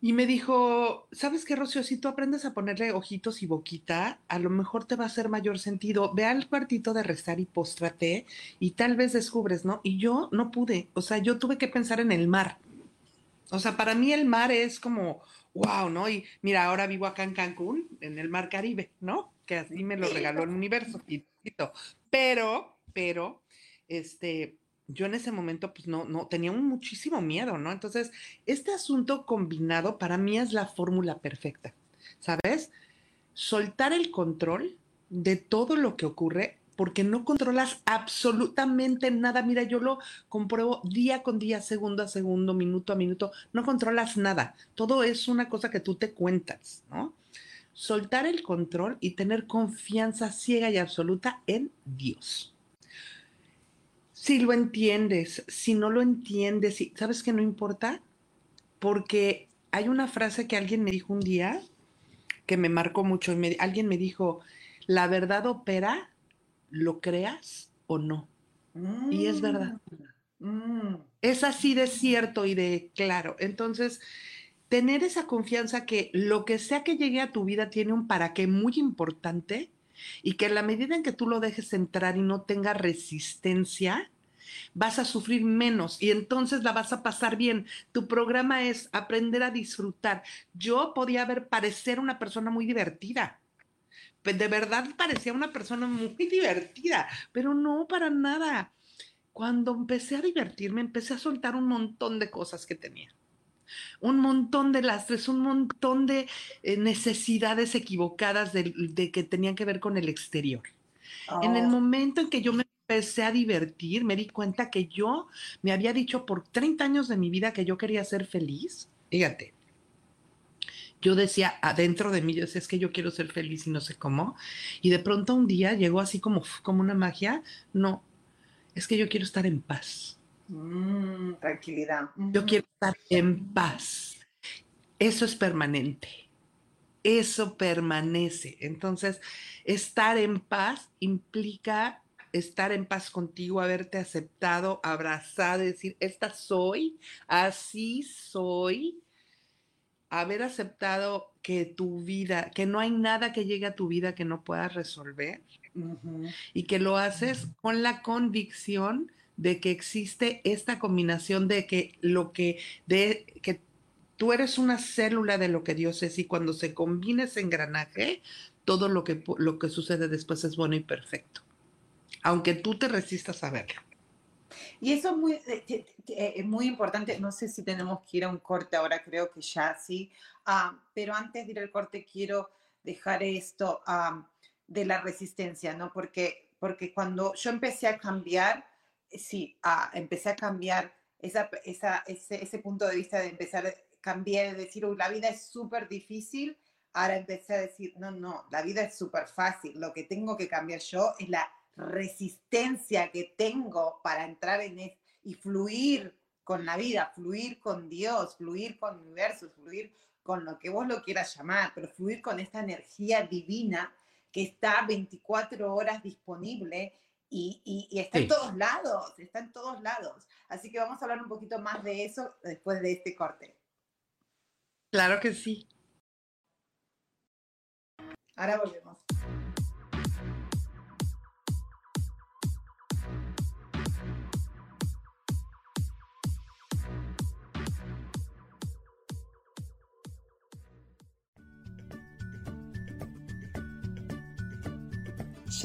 Y me dijo, ¿sabes qué, Rocío? Si tú aprendes a ponerle ojitos y boquita, a lo mejor te va a hacer mayor sentido. Ve al cuartito de rezar y póstrate y tal vez descubres, ¿no? Y yo no pude, o sea, yo tuve que pensar en el mar. O sea, para mí el mar es como wow, ¿no? Y mira, ahora vivo acá en Cancún, en el Mar Caribe, ¿no? Que así me lo regaló el universo. Pero, pero, este, yo en ese momento, pues no, no, tenía un muchísimo miedo, ¿no? Entonces, este asunto combinado para mí es la fórmula perfecta, ¿sabes? Soltar el control de todo lo que ocurre porque no controlas absolutamente nada. Mira, yo lo compruebo día con día, segundo a segundo, minuto a minuto. No controlas nada. Todo es una cosa que tú te cuentas, ¿no? Soltar el control y tener confianza ciega y absoluta en Dios. Si lo entiendes, si no lo entiendes, ¿sabes que no importa? Porque hay una frase que alguien me dijo un día que me marcó mucho. Alguien me dijo, la verdad opera lo creas o no. Y es verdad. Mm, mm. Es así de cierto y de claro. Entonces, tener esa confianza que lo que sea que llegue a tu vida tiene un para qué muy importante y que en la medida en que tú lo dejes entrar y no tenga resistencia, vas a sufrir menos y entonces la vas a pasar bien. Tu programa es aprender a disfrutar. Yo podía ver parecer una persona muy divertida de verdad parecía una persona muy divertida, pero no para nada. Cuando empecé a divertirme, empecé a soltar un montón de cosas que tenía. Un montón de lastres, un montón de eh, necesidades equivocadas de, que tenían que ver con el exterior. En el oh. momento en que yo me empecé a divertir, me di cuenta que yo me había dicho por 30 años de mi vida que yo quería ser feliz. Fíjate, yo decía adentro de mí, yo decía, es que yo quiero ser feliz y no sé cómo. Y de pronto un día llegó así como, como una magia, no, es que yo quiero estar en paz. Mm, tranquilidad. Yo quiero estar en paz. Eso es permanente. eso permanece. Entonces, estar en paz implica estar en paz contigo, haberte aceptado, abrazado, decir, esta soy, así soy, haber aceptado que tu vida, que no hay nada que llegue a tu vida que no puedas resolver y que lo haces con la convicción de que existe esta combinación de que lo que, de que tú eres una célula de lo que Dios es y cuando se combina ese engranaje, todo lo que, lo que sucede después es bueno y perfecto, aunque tú te resistas a verlo. Y eso es muy, eh, eh, muy importante. No sé si tenemos que ir a un corte ahora, creo que ya sí. Ah, pero antes de ir al corte, quiero dejar esto ah, de la resistencia, ¿no? Porque, porque cuando yo empecé a cambiar, eh, sí, ah, empecé a cambiar esa, esa, ese, ese, punto de vista de empezar a cambiar, de decir, Uy, la vida es súper difícil. Ahora empecé a decir, no, no, la vida es súper fácil. Lo que tengo que cambiar yo es la resistencia que tengo para entrar en y fluir con la vida, fluir con Dios, fluir con el universo, fluir con lo que vos lo quieras llamar, pero fluir con esta energía divina que está 24 horas disponible y, está en todos lados, está en todos lados. Así que vamos a hablar un poquito más de eso después de este corte. Claro que sí. Ahora volvemos.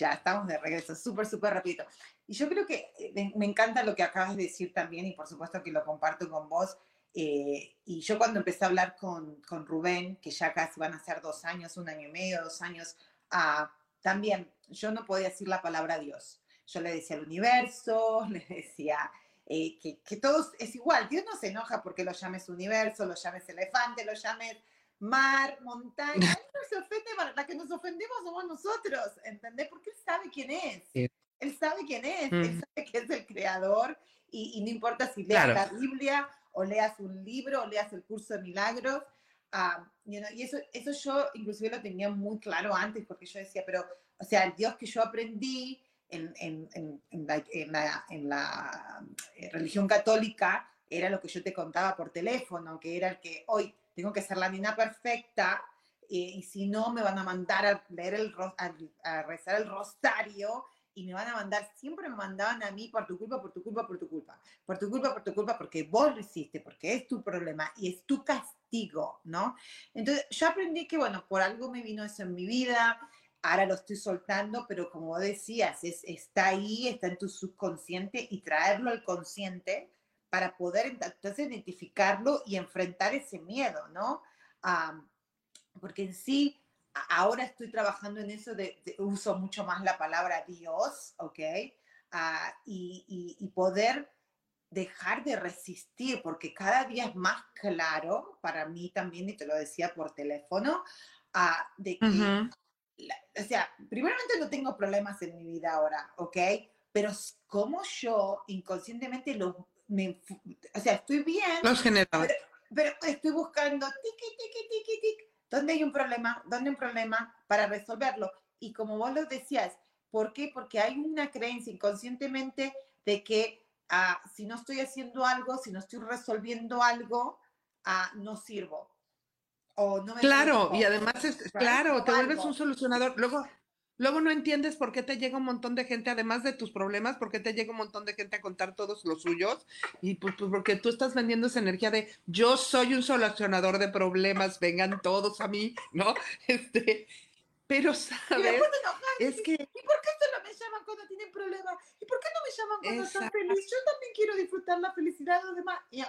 Ya estamos de regreso, súper, súper rápido. Y yo creo que eh, me encanta lo que acabas de decir también y por supuesto que lo comparto con vos. Eh, y yo cuando empecé a hablar con, con, Rubén, que ya casi van a ser dos años, un año y medio, dos años, ah, también yo no podía decir la palabra Dios. Yo le decía al universo, *laughs* le decía eh, que, que todo es igual. Dios no se enoja porque lo llames universo, lo llames elefante, lo llames mar, montaña. Él se ofende, la que nos ofendemos somos nosotros, ¿entendés? Porque él sabe quién es. Él sabe quién es, él mm. sabe que es el creador y, no importa si leas la Biblia o leas un libro o leas el curso de milagros, ah, y eso, eso yo inclusive lo tenía muy claro antes, porque yo decía, pero, o sea, el Dios que yo aprendí en, en, en, en la, en, la, eh, religión católica era lo que yo te contaba por teléfono, que era el que hoy tengo que ser la nina perfecta y si no me van a mandar a leer el a, rezar el rosario y me van a mandar, siempre me mandaban a mí por tu culpa, por tu culpa, por tu culpa, por tu culpa, por tu culpa, porque vos lo hiciste, porque es tu problema y es tu castigo, ¿no? Entonces yo aprendí que, bueno, por algo me vino eso en mi vida, ahora lo estoy soltando, pero como decías, es, está ahí, está en tu subconsciente y traerlo al consciente para poder entonces identificarlo y enfrentar ese miedo, ¿no? porque en sí, ahora estoy trabajando en eso de, uso mucho más la palabra Dios, ¿ok? Ah, y, y, poder dejar de resistir, porque cada día es más claro para mí también, y te lo decía por teléfono, uh, de que o sea, primeramente no tengo problemas en mi vida ahora, ¿ok? Pero como yo inconscientemente los, me, o sea, estoy bien. Los generaba. Pero, estoy buscando, tiki, tiki, ¿dónde hay un problema? ¿Dónde hay un problema para resolverlo? Y como vos lo decías, ¿por qué? Porque hay una creencia inconscientemente de que ah, si no estoy haciendo algo, si no estoy resolviendo algo, ah, no sirvo claro, y además, es, claro, te vuelves un solucionador. Luego, luego no entiendes por qué te llega un montón de gente, además de tus problemas, por qué te llega un montón de gente a contar todos los suyos. Y pues, pues porque tú estás vendiendo esa energía de yo soy un solucionador de problemas, vengan todos a mí, ¿no? *laughs* Este, pero, ¿sabes? es que... ¿Y por qué solo me llaman cuando tienen problemas? ¿Y por qué no me llaman cuando están felices? Yo también quiero disfrutar la felicidad de los demás. Y eh,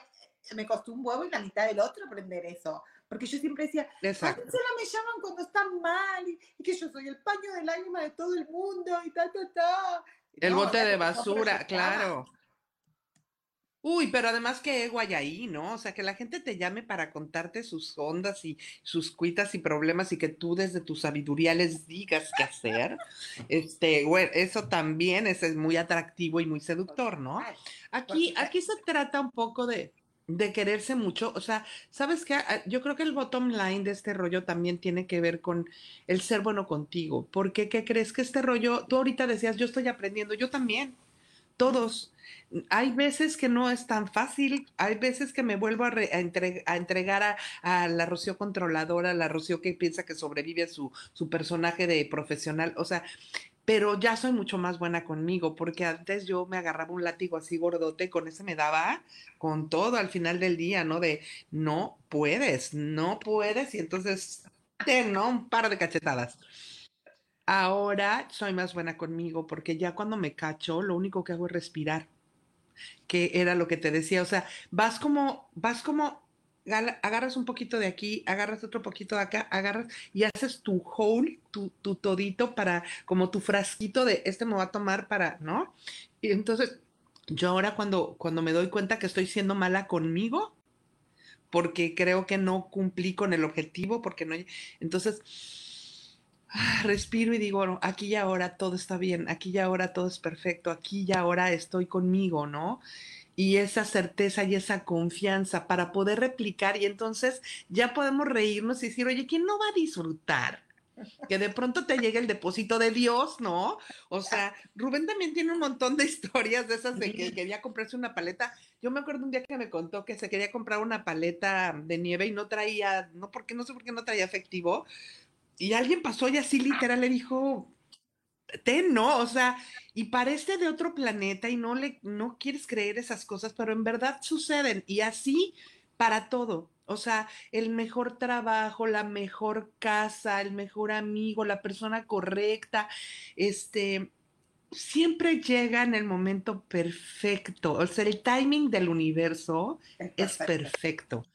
me costó un huevo y la mitad del otro aprender eso. Porque yo siempre decía, Exacto. solo me llaman cuando están mal y, que yo soy el paño de lágrima de todo el mundo y ta, ta, ta. El bote de basura, claro. Uy, pero además que ego hay ahí, ¿no? O sea, que la gente te llame para contarte sus ondas y sus cuitas y problemas y que tú desde tu sabiduría les digas qué hacer. Este, güey, eso también es, es, muy atractivo y muy seductor, ¿no? Aquí, aquí se trata un poco de, de quererse mucho. O sea, ¿sabes qué? Ah, yo creo que el bottom line de este rollo también tiene que ver con el ser bueno contigo. Porque, ¿qué crees que este rollo, tú ahorita decías, yo estoy aprendiendo, yo también, todos. Hay veces que no es tan fácil, hay veces que me vuelvo a, a, entregar a, la Rocío controladora, a la Rocío que piensa que sobrevive a su, su personaje de profesional. O sea, pero ya soy mucho más buena conmigo, porque antes yo me agarraba un látigo así gordote, con ese me daba con todo al final del día, ¿no? De no puedes, no puedes, y entonces, ¿no? Un par de cachetadas. Ahora soy más buena conmigo, porque ya cuando me cacho, lo único que hago es respirar, que era lo que te decía, o sea, vas como, vas como agarras un poquito de aquí, agarras otro poquito de acá, agarras y haces tu whole, tu, todito para, como tu frasquito de este me va a tomar para, ¿no? Y entonces, yo ahora cuando, cuando me doy cuenta que estoy siendo mala conmigo, porque creo que no cumplí con el objetivo, porque no, entonces, ah, respiro y digo, aquí y ahora todo está bien, aquí y ahora todo es perfecto, aquí y ahora estoy conmigo, ¿no? Y esa certeza y esa confianza para poder replicar y entonces ya podemos reírnos y decir, oye, ¿quién no va a disfrutar? Que de pronto te llegue el depósito de Dios, ¿no? O sea, Rubén también tiene un montón de historias de esas de que quería comprarse una paleta. Yo me acuerdo un día que me contó que se quería comprar una paleta de nieve y no traía, no porque no sé por qué no traía efectivo. Y alguien pasó y así literal le dijo, ten, ¿no? O sea, y parece de otro planeta y no le, no quieres creer esas cosas, pero en verdad suceden y así para todo. O sea, el mejor trabajo, la mejor casa, el mejor amigo, la persona correcta, este, siempre llega en el momento perfecto. O sea, el timing del universo es perfecto.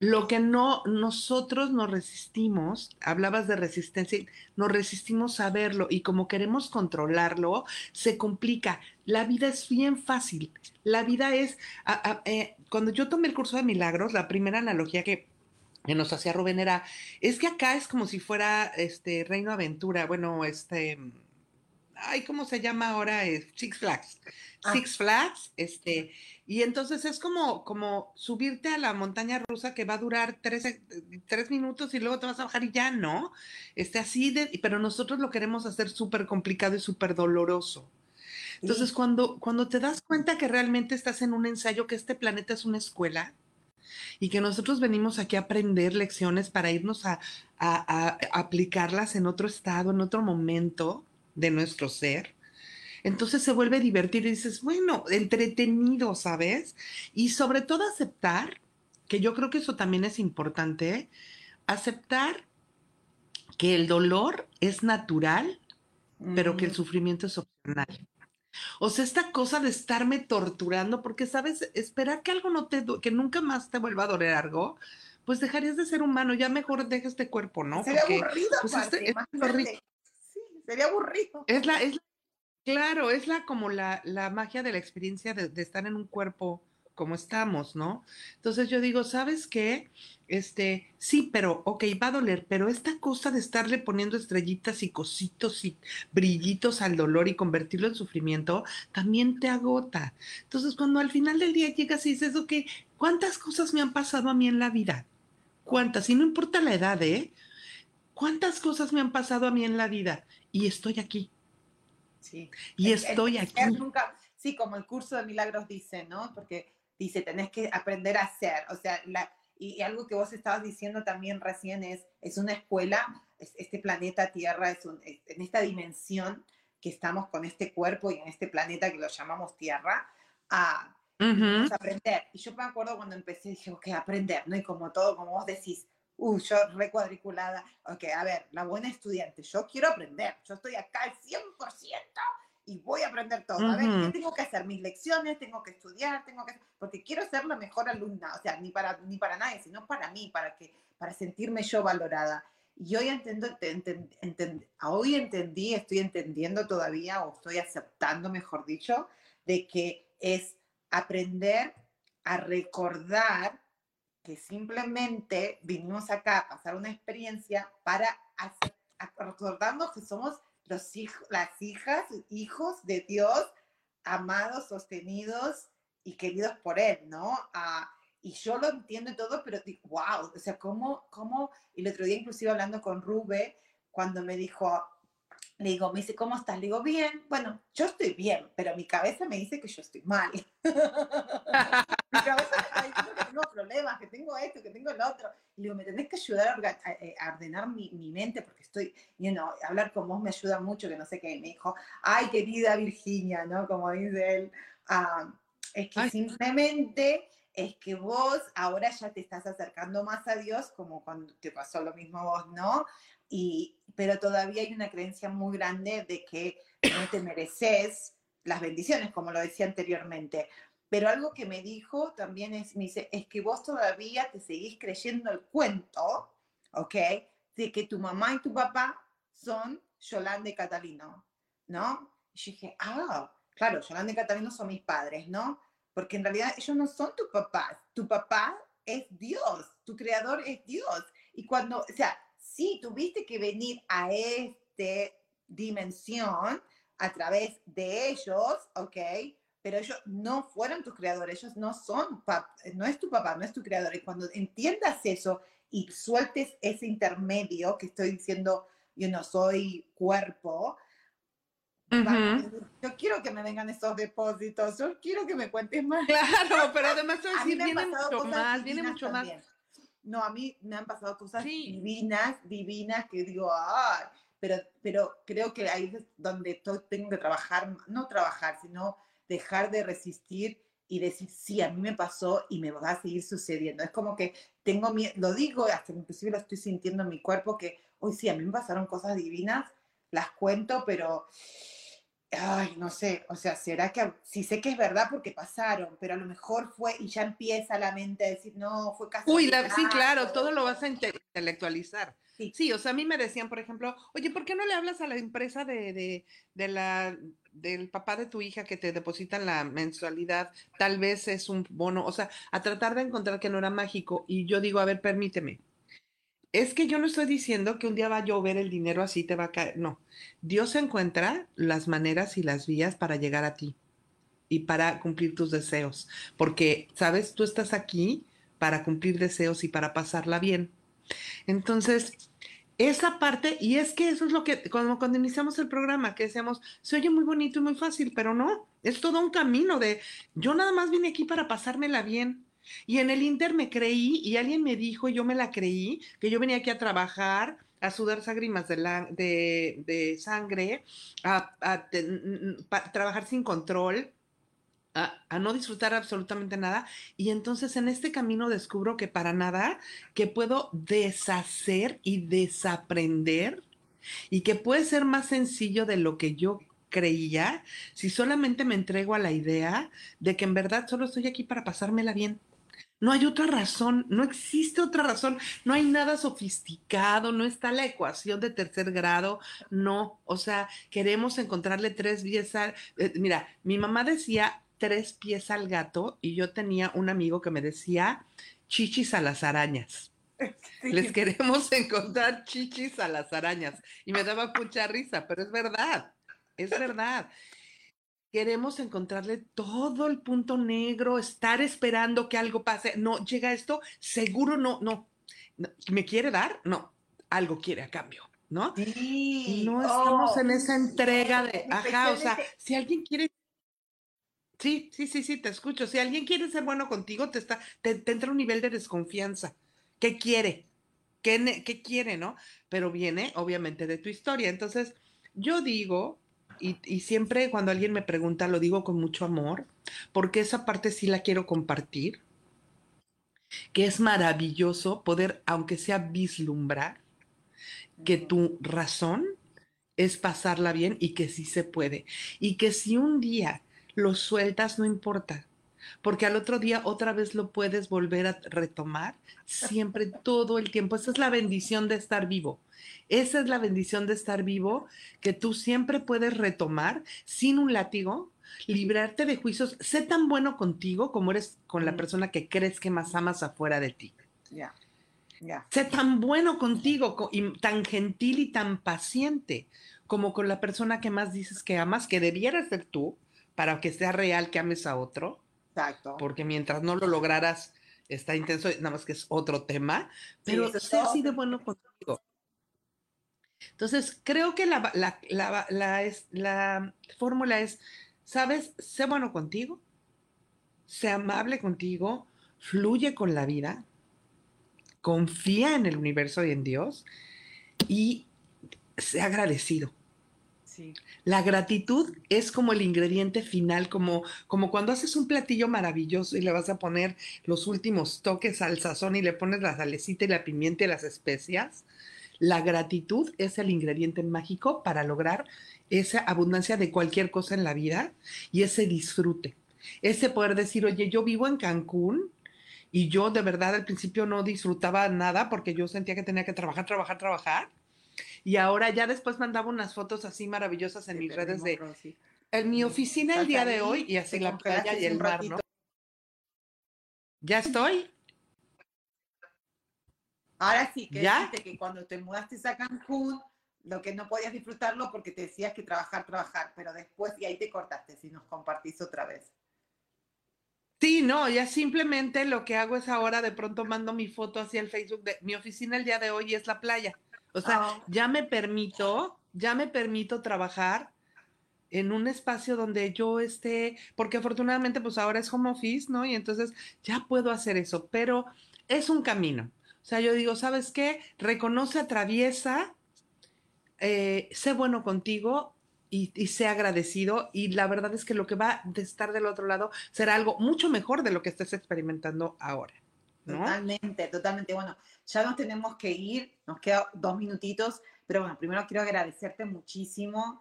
Lo que no nosotros nos resistimos, hablabas de resistencia, nos resistimos a verlo y como queremos controlarlo, se complica. La vida es bien fácil. La vida es, eh, cuando yo tomé el curso de milagros, la primera analogía que, nos hacía Rubén era, es que acá es como si fuera este Reino Aventura, bueno, este ay, ¿cómo se llama ahora? Six Flags. Ah. Six Flags, este, y entonces es como, como subirte a la montaña rusa que va a durar tres, eh, tres minutos y luego te vas a bajar y ya no. Este, así de, pero nosotros lo queremos hacer súper complicado y súper doloroso. Entonces, cuando, cuando te das cuenta que realmente estás en un ensayo, que este planeta es una escuela y que nosotros venimos aquí a aprender lecciones para irnos a, a- a aplicarlas en otro estado, en otro momento de nuestro ser, entonces se vuelve divertido y dices, bueno, entretenido, ¿sabes? Y sobre todo aceptar, que yo creo que eso también es importante, aceptar que el dolor es natural, pero que el sufrimiento es opcional. O sea, esta cosa de estarme torturando, porque sabes, esperar que algo no te, que nunca más te vuelva a doler algo, pues dejarías de ser humano, ya mejor deja este cuerpo, ¿no? Sería Porque, aburrido, pues, este- es lo imagínate. rico. Sí, sería aburrido. Es la, es la- claro, es la como la, la magia de la experiencia de, de estar en un cuerpo como estamos, ¿no? Entonces yo digo, ¿sabes qué? Este, sí, pero, ok, va a doler, pero esta cosa de estarle poniendo estrellitas y cositos y brillitos al dolor y convertirlo en sufrimiento, también te agota. Entonces, cuando al final del día llegas y dices, ok, ¿cuántas cosas me han pasado a mí en la vida? ¿Cuántas? Y no importa la edad, ¿eh? ¿Cuántas cosas me han pasado a mí en la vida? Y estoy aquí. Sí. Y El- el estoy ser aquí. nunca- sí, como el curso de milagros dice, ¿no? Porque dice, tenés que aprender a ser. O sea, la, y, y algo que vos estabas diciendo también recién es, es una escuela, es- este planeta Tierra, es un- es- en esta dimensión que estamos con este cuerpo y en este planeta que lo llamamos Tierra, a vamos a aprender. Y yo me acuerdo cuando empecé, dije, ok, aprender, ¿no? Y como todo, como vos decís, uh, yo recuadriculada, ok, a ver, la buena estudiante, yo quiero aprender, yo estoy acá al 100% y voy a aprender todo. A ver, ¿qué tengo que hacer? Mis lecciones, tengo que estudiar, tengo que... Porque quiero ser la mejor alumna, o sea, ni para, ni para nadie, sino para mí, para, que, para sentirme yo valorada. Y hoy, entiendo, te- enten- enten- hoy entendí, estoy entendiendo todavía, o estoy aceptando, mejor dicho, de que es aprender a recordar que simplemente vinimos acá a pasar una experiencia para recordarnos que somos los hijos, las hijas, hijos de Dios, amados, sostenidos y queridos por Él, ¿no? Ah, y yo lo entiendo todo, pero digo, wow, o sea, ¿cómo, cómo? Y el otro día inclusive hablando con Rube, cuando me dijo, le digo, me dice, ¿cómo estás? Le digo, bien, bueno, yo estoy bien, pero mi cabeza me dice que yo estoy mal. *laughs* *laughs* mi cabeza me está diciendo que tengo problemas, que tengo esto, que tengo el otro. Y le digo, me tenés que ayudar a, eh, a ordenar mi, mi mente porque estoy, you know, hablar con vos me ayuda mucho, que no sé qué. Y me dijo, ay, querida Virginia, ¿no? Como dice él, ah, es que Ay. simplemente es que vos ahora ya te estás acercando más a Dios, como cuando te pasó lo mismo a vos, ¿no? Y, pero todavía hay una creencia muy grande de que no te mereces las bendiciones, como lo decía anteriormente. Pero algo que me dijo también es, me dice, es que vos todavía te seguís creyendo el cuento, ¿ok? De que tu mamá y tu papá son Yolanda y Catalino, ¿no? Y yo dije, ah, claro, Yolanda y Catalino son mis padres, ¿no? Porque en realidad ellos no son tus papás. Tu papá es Dios, tu creador es Dios. Y cuando, o sea, sí, tuviste que venir a esta dimensión a través de ellos, ¿ok? Pero ellos no fueron tus creadores, ellos no son, no es tu papá, no es tu creador. Y cuando entiendas eso y sueltes ese intermedio que estoy diciendo, yo no soy cuerpo, Ujú. venir, yo quiero que me vengan esos depósitos, yo quiero que me cuentes más. Claro, *laughs* pero además a mí me han viene pasado mucho cosas más, viene mucho más. también. No, a mí me han pasado cosas Sí. divinas, divinas, que digo, ay, pero, pero creo que ahí es donde tengo que trabajar, no trabajar, sino dejar de resistir y decir, sí, a mí me pasó y me va a seguir sucediendo. Es como que tengo miedo, lo digo, hasta inclusive lo estoy sintiendo en mi cuerpo, que hoy sí, a mí me pasaron cosas divinas, las cuento, pero, ay, no sé, o sea, será que, sí sé que es verdad porque pasaron, pero a lo mejor fue y ya empieza la mente a decir, no, fue casualidad. Uy, la- sí, claro, todo lo esto". vas a inte- intelectualizar. Sí. Sí, o sea, a mí me decían, por ejemplo, oye, ¿por qué no le hablas a la empresa de, de, de la, del papá de tu hija que te depositan la mensualidad? Tal vez es un bono, o sea, a tratar de encontrar que no era mágico. Y yo digo, a ver, permíteme. Es que yo no estoy diciendo que un día va a llover el dinero así te va a caer. No, Dios encuentra las maneras y las vías para llegar a ti y para cumplir tus deseos. Porque, sabes, tú estás aquí para cumplir deseos y para pasarla bien. Entonces, esa parte, y es que eso es lo que, cuando, cuando iniciamos el programa, que decíamos, se oye muy bonito y muy fácil, pero no, es todo un camino de, yo nada más vine aquí para pasármela bien. Y en el Inter me creí y alguien me dijo, y yo me la creí, que yo venía aquí a trabajar, a sudar lágrimas de, la, de, de sangre, a, a trabajar sin control, a, no disfrutar absolutamente nada. Y entonces en este camino descubro que para nada, que puedo deshacer y desaprender y que puede ser más sencillo de lo que yo creía si solamente me entrego a la idea de que en verdad solo estoy aquí para pasármela bien. No hay otra razón, no existe otra razón, no hay nada sofisticado, no está la ecuación de tercer grado, no, o sea, queremos encontrarle tres vías. Eh, mira, mi mamá decía, tres pies al gato y yo tenía un amigo que me decía chichis a las arañas. *laughs* Les queremos encontrar chichis a las arañas. Y me daba mucha risa, pero es verdad, es verdad. Queremos encontrarle todo el punto negro, estar esperando que algo pase. No, llega esto, seguro no, no. ¿Me quiere dar? No, algo quiere a cambio. ¿no? Sí. No estamos en esa entrega de, ajá, o sea, si alguien quiere Sí, sí, sí, sí, te escucho. Si alguien quiere ser bueno contigo, te, está, te, entra un nivel de desconfianza. ¿Qué quiere? ¿Qué, ¿Qué, quiere, no? Pero viene, obviamente, de tu historia. Entonces, yo digo, y, y, siempre cuando alguien me pregunta, lo digo con mucho amor, porque esa parte sí la quiero compartir, que es maravilloso poder, aunque sea vislumbrar, que tu razón es pasarla bien y que sí se puede. Y que si un día lo sueltas, no importa, porque al otro día otra vez lo puedes volver a retomar, siempre, todo el tiempo. Esa es la bendición de estar vivo. Esa es la bendición de estar vivo, que tú siempre puedes retomar sin un látigo, librarte de juicios. Sé tan bueno contigo como eres con la persona que crees que más amas afuera de ti. Ya. Sé tan bueno contigo y tan gentil y tan paciente como con la persona que más dices que amas, que debiera ser tú, para que sea real que ames a otro. Exacto. Porque mientras no lo lograras, está intenso, nada más que es otro tema, pero sí, así de bueno contigo. Entonces, creo que la, la fórmula es, ¿sabes? Sé bueno contigo, sé amable contigo, fluye con la vida, confía en el universo y en Dios y sé agradecido. La gratitud es como el ingrediente final, como, como cuando haces un platillo maravilloso y le vas a poner los últimos toques al sazón y le pones la salecita y la pimienta y las especias. La gratitud es el ingrediente mágico para lograr esa abundancia de cualquier cosa en la vida y ese disfrute. Ese poder decir, oye, yo vivo en Cancún y yo de verdad al principio no disfrutaba nada porque yo sentía que tenía que trabajar, trabajar, trabajar y ahora ya después mandaba unas fotos así maravillosas en mis redes de en mi oficina el día de hoy y así la playa y el mar, ¿no? ¿Ya estoy? Ahora sí, que ¿Ya? que cuando te mudaste a Cancún, lo que no podías disfrutarlo porque te decías que trabajar, trabajar, pero después y ahí te cortaste, si nos compartís otra vez. Sí, no, ya simplemente lo que hago es ahora de pronto mando mi foto hacia el Facebook de mi oficina el día de hoy es la playa. O sea, ah. ya me permito, ya me permito trabajar en un espacio donde yo esté, porque afortunadamente pues ahora es home office, ¿no? Y entonces ya puedo hacer eso, pero es un camino. O sea, yo digo, ¿sabes qué? Reconoce, atraviesa, eh, sé bueno contigo y, y, sé agradecido. Y la verdad es que lo que va de estar del otro lado será algo mucho mejor de lo que estés experimentando ahora. Totalmente, totalmente. Bueno, ya nos tenemos que ir, nos quedan dos minutitos, pero bueno, primero quiero agradecerte muchísimo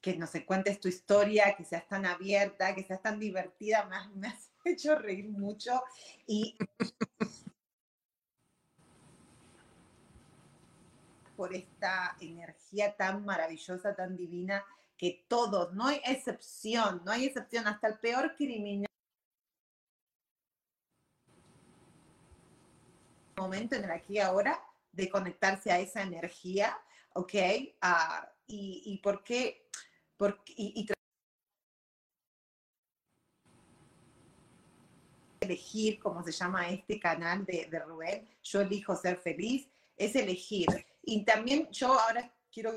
que nos cuentes tu historia, que seas tan abierta, que seas tan divertida, me me has *laughs* hecho reír mucho y por esta energía tan maravillosa, tan divina, que todos, no hay excepción, no hay excepción, hasta el peor criminal momento, en el aquí ahora, de conectarse a esa energía, ¿ok? Ah, y, y por qué, por, y, elegir, como se llama este canal de, de, Rubén, yo elijo ser feliz, es elegir. Y también yo ahora quiero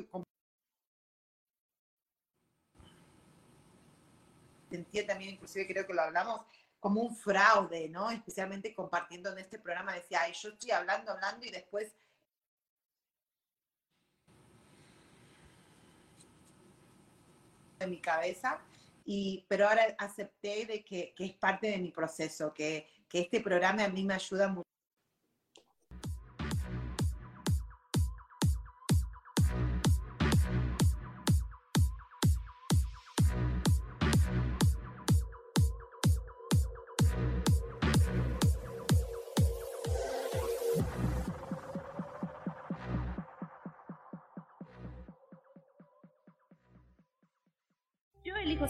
sentía también, inclusive creo que lo hablamos, como un fraude, ¿no? Especialmente compartiendo en este programa, decía, ay, yo estoy hablando, hablando y después en mi cabeza, y, pero ahora acepté de que, que es parte de mi proceso, que, que este programa a mí me ayuda mucho